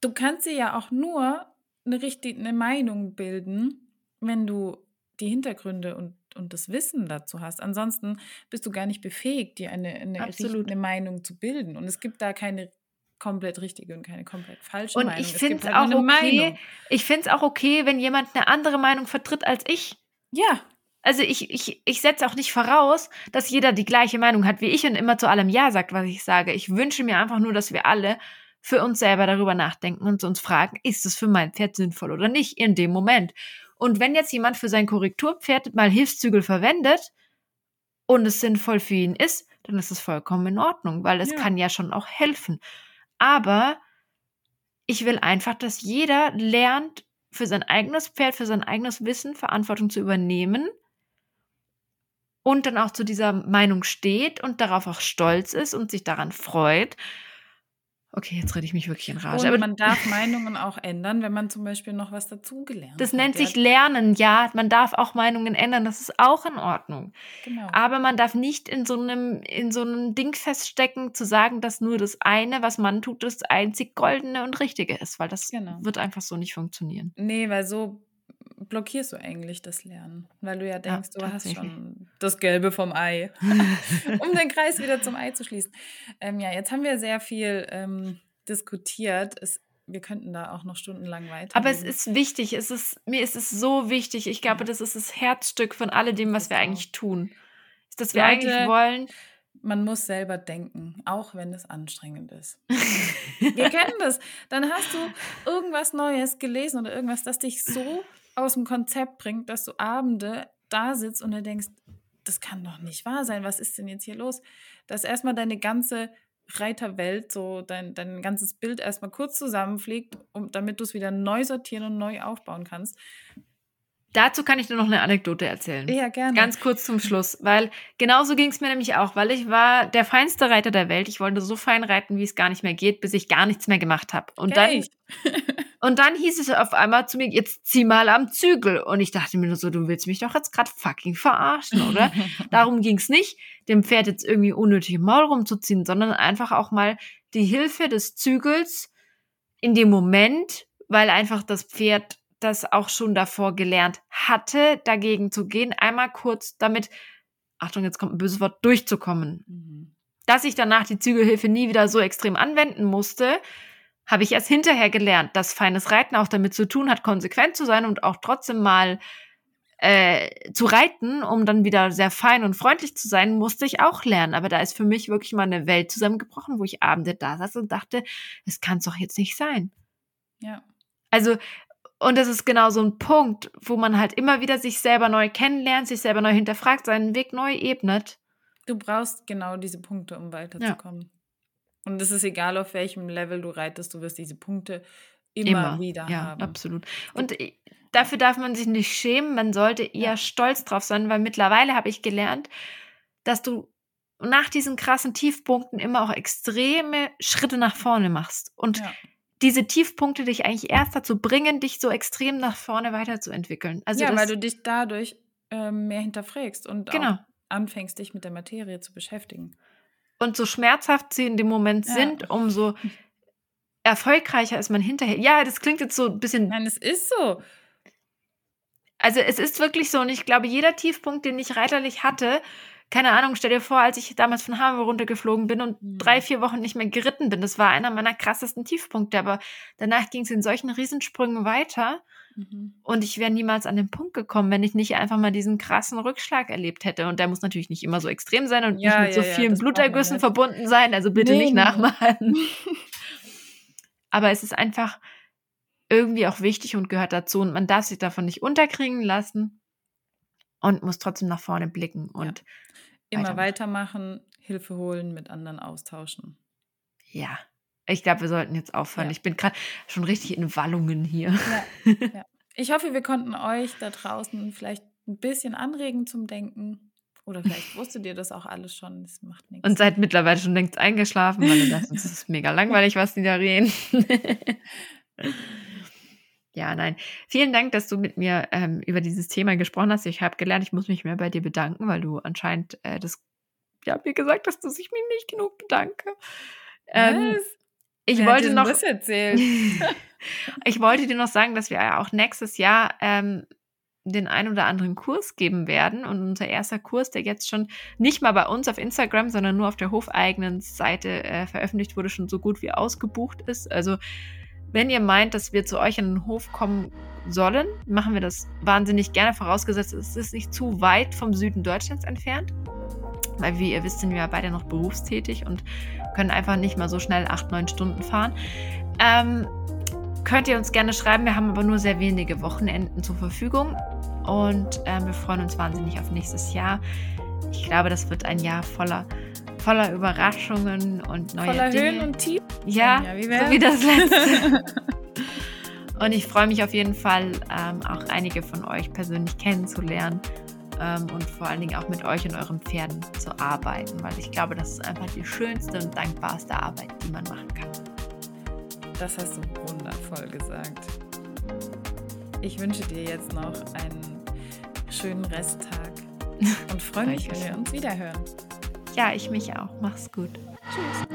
du kannst dir ja auch nur eine richtige eine Meinung bilden, wenn du die Hintergründe und, und das Wissen dazu hast. Ansonsten bist du gar nicht befähigt, dir eine, eine, eine Meinung zu bilden. Und es gibt da keine komplett richtige und keine komplett falsche und Meinung. Ich finde es halt auch okay. Ich finde es auch okay, wenn jemand eine andere Meinung vertritt als ich. Ja. Also ich, ich, ich setze auch nicht voraus, dass jeder die gleiche Meinung hat wie ich und immer zu allem Ja sagt, was ich sage. Ich wünsche mir einfach nur, dass wir alle für uns selber darüber nachdenken und uns fragen, ist es für mein Pferd sinnvoll oder nicht in dem Moment. Und wenn jetzt jemand für sein Korrekturpferd mal Hilfszügel verwendet und es sinnvoll für ihn ist, dann ist es vollkommen in Ordnung, weil es ja. kann ja schon auch helfen. Aber ich will einfach, dass jeder lernt, für sein eigenes Pferd, für sein eigenes Wissen Verantwortung zu übernehmen und dann auch zu dieser Meinung steht und darauf auch stolz ist und sich daran freut Okay, jetzt rede ich mich wirklich in Rage. Und aber man darf Meinungen auch ändern, wenn man zum Beispiel noch was dazugelernt Das hat. nennt sich Lernen, ja. Man darf auch Meinungen ändern, das ist auch in Ordnung. Genau. Aber man darf nicht in so einem, in so einem Ding feststecken, zu sagen, dass nur das eine, was man tut, das einzig Goldene und Richtige ist, weil das genau. wird einfach so nicht funktionieren. Nee, weil so blockierst du eigentlich das Lernen, weil du ja denkst, ja, du hast schon das Gelbe vom Ei, um den Kreis wieder zum Ei zu schließen. Ähm, ja, jetzt haben wir sehr viel ähm, diskutiert. Es, wir könnten da auch noch stundenlang weiter. Aber es ist wichtig. Es ist, mir ist es so wichtig. Ich glaube, ja. das ist das Herzstück von alledem, was wir auch. eigentlich tun. Ist, dass wir Leute, eigentlich wollen. Man muss selber denken, auch wenn es anstrengend ist. wir kennen das. Dann hast du irgendwas Neues gelesen oder irgendwas, das dich so aus dem Konzept bringt, dass du Abende da sitzt und du denkst, das kann doch nicht wahr sein, was ist denn jetzt hier los? Dass erstmal deine ganze Reiterwelt, so dein, dein ganzes Bild erstmal kurz zusammenfliegt, um, damit du es wieder neu sortieren und neu aufbauen kannst. Dazu kann ich nur noch eine Anekdote erzählen. Ja, gerne. Ganz kurz zum Schluss, weil genauso ging es mir nämlich auch, weil ich war der feinste Reiter der Welt. Ich wollte so fein reiten, wie es gar nicht mehr geht, bis ich gar nichts mehr gemacht habe. Und okay. dann und dann hieß es auf einmal zu mir, jetzt zieh mal am Zügel. Und ich dachte mir nur so, du willst mich doch jetzt gerade fucking verarschen, oder? Darum ging es nicht, dem Pferd jetzt irgendwie unnötig im Maul rumzuziehen, sondern einfach auch mal die Hilfe des Zügels in dem Moment, weil einfach das Pferd das auch schon davor gelernt hatte, dagegen zu gehen, einmal kurz damit, Achtung, jetzt kommt ein böses Wort, durchzukommen. Mhm. Dass ich danach die Zügelhilfe nie wieder so extrem anwenden musste, habe ich erst hinterher gelernt, dass feines Reiten auch damit zu tun hat, konsequent zu sein und auch trotzdem mal äh, zu reiten, um dann wieder sehr fein und freundlich zu sein, musste ich auch lernen. Aber da ist für mich wirklich mal eine Welt zusammengebrochen, wo ich Abende da saß und dachte, es kann es doch jetzt nicht sein. Ja. Also und das ist genau so ein Punkt, wo man halt immer wieder sich selber neu kennenlernt, sich selber neu hinterfragt, seinen Weg neu ebnet. Du brauchst genau diese Punkte, um weiterzukommen. Ja. Und es ist egal, auf welchem Level du reitest, du wirst diese Punkte immer, immer. wieder ja, haben. Absolut. Und dafür darf man sich nicht schämen, man sollte eher ja. stolz drauf sein, weil mittlerweile habe ich gelernt, dass du nach diesen krassen Tiefpunkten immer auch extreme Schritte nach vorne machst. Und ja diese Tiefpunkte dich eigentlich erst dazu bringen, dich so extrem nach vorne weiterzuentwickeln. Also ja, weil du dich dadurch ähm, mehr hinterfragst und genau. anfängst, dich mit der Materie zu beschäftigen. Und so schmerzhaft sie in dem Moment ja. sind, umso erfolgreicher ist man hinterher. Ja, das klingt jetzt so ein bisschen. Nein, es ist so. Also es ist wirklich so und ich glaube, jeder Tiefpunkt, den ich reiterlich hatte, keine Ahnung, stell dir vor, als ich damals von Hamburg runtergeflogen bin und mhm. drei, vier Wochen nicht mehr geritten bin. Das war einer meiner krassesten Tiefpunkte. Aber danach ging es in solchen Riesensprüngen weiter. Mhm. Und ich wäre niemals an den Punkt gekommen, wenn ich nicht einfach mal diesen krassen Rückschlag erlebt hätte. Und der muss natürlich nicht immer so extrem sein und ja, nicht mit ja, so vielen ja, Blutergüssen verbunden sein. Also bitte nee, nicht nachmalen. Aber es ist einfach irgendwie auch wichtig und gehört dazu. Und man darf sich davon nicht unterkriegen lassen. Und muss trotzdem nach vorne blicken und ja. immer weitermachen. weitermachen, Hilfe holen, mit anderen austauschen. Ja, ich glaube, wir sollten jetzt aufhören. Ja. Ich bin gerade schon richtig in Wallungen hier. Ja. Ich hoffe, wir konnten euch da draußen vielleicht ein bisschen anregen zum Denken. Oder vielleicht wusstet ihr das auch alles schon. Das macht nichts. Und seid mittlerweile schon längst eingeschlafen, weil ihr dacht, es ist mega langweilig, was die da reden. Ja, nein. Vielen Dank, dass du mit mir ähm, über dieses Thema gesprochen hast. Ich habe gelernt, ich muss mich mehr bei dir bedanken, weil du anscheinend äh, das, ja, mir gesagt hast, dass ich mich nicht genug bedanke. Ähm, ich Wer wollte noch. Ich wollte dir noch sagen, dass wir ja auch nächstes Jahr ähm, den ein oder anderen Kurs geben werden. Und unser erster Kurs, der jetzt schon nicht mal bei uns auf Instagram, sondern nur auf der hofeigenen Seite äh, veröffentlicht wurde, schon so gut wie ausgebucht ist. Also wenn ihr meint, dass wir zu euch in den Hof kommen sollen, machen wir das wahnsinnig gerne, vorausgesetzt, es ist nicht zu weit vom Süden Deutschlands entfernt. Weil, wie ihr wisst, sind wir beide noch berufstätig und können einfach nicht mal so schnell acht, neun Stunden fahren. Ähm, könnt ihr uns gerne schreiben. Wir haben aber nur sehr wenige Wochenenden zur Verfügung und äh, wir freuen uns wahnsinnig auf nächstes Jahr. Ich glaube, das wird ein Jahr voller, voller Überraschungen und neue voller Dinge. Höhen und Tiefen. Ja, ja wie so wie das letzte. und ich freue mich auf jeden Fall, ähm, auch einige von euch persönlich kennenzulernen ähm, und vor allen Dingen auch mit euch und euren Pferden zu arbeiten, weil ich glaube, das ist einfach die schönste und dankbarste Arbeit, die man machen kann. Das hast du wundervoll gesagt. Ich wünsche dir jetzt noch einen schönen Resttag und freue mich, wenn wir uns wiederhören. Ja, ich mich auch. Mach's gut. Tschüss.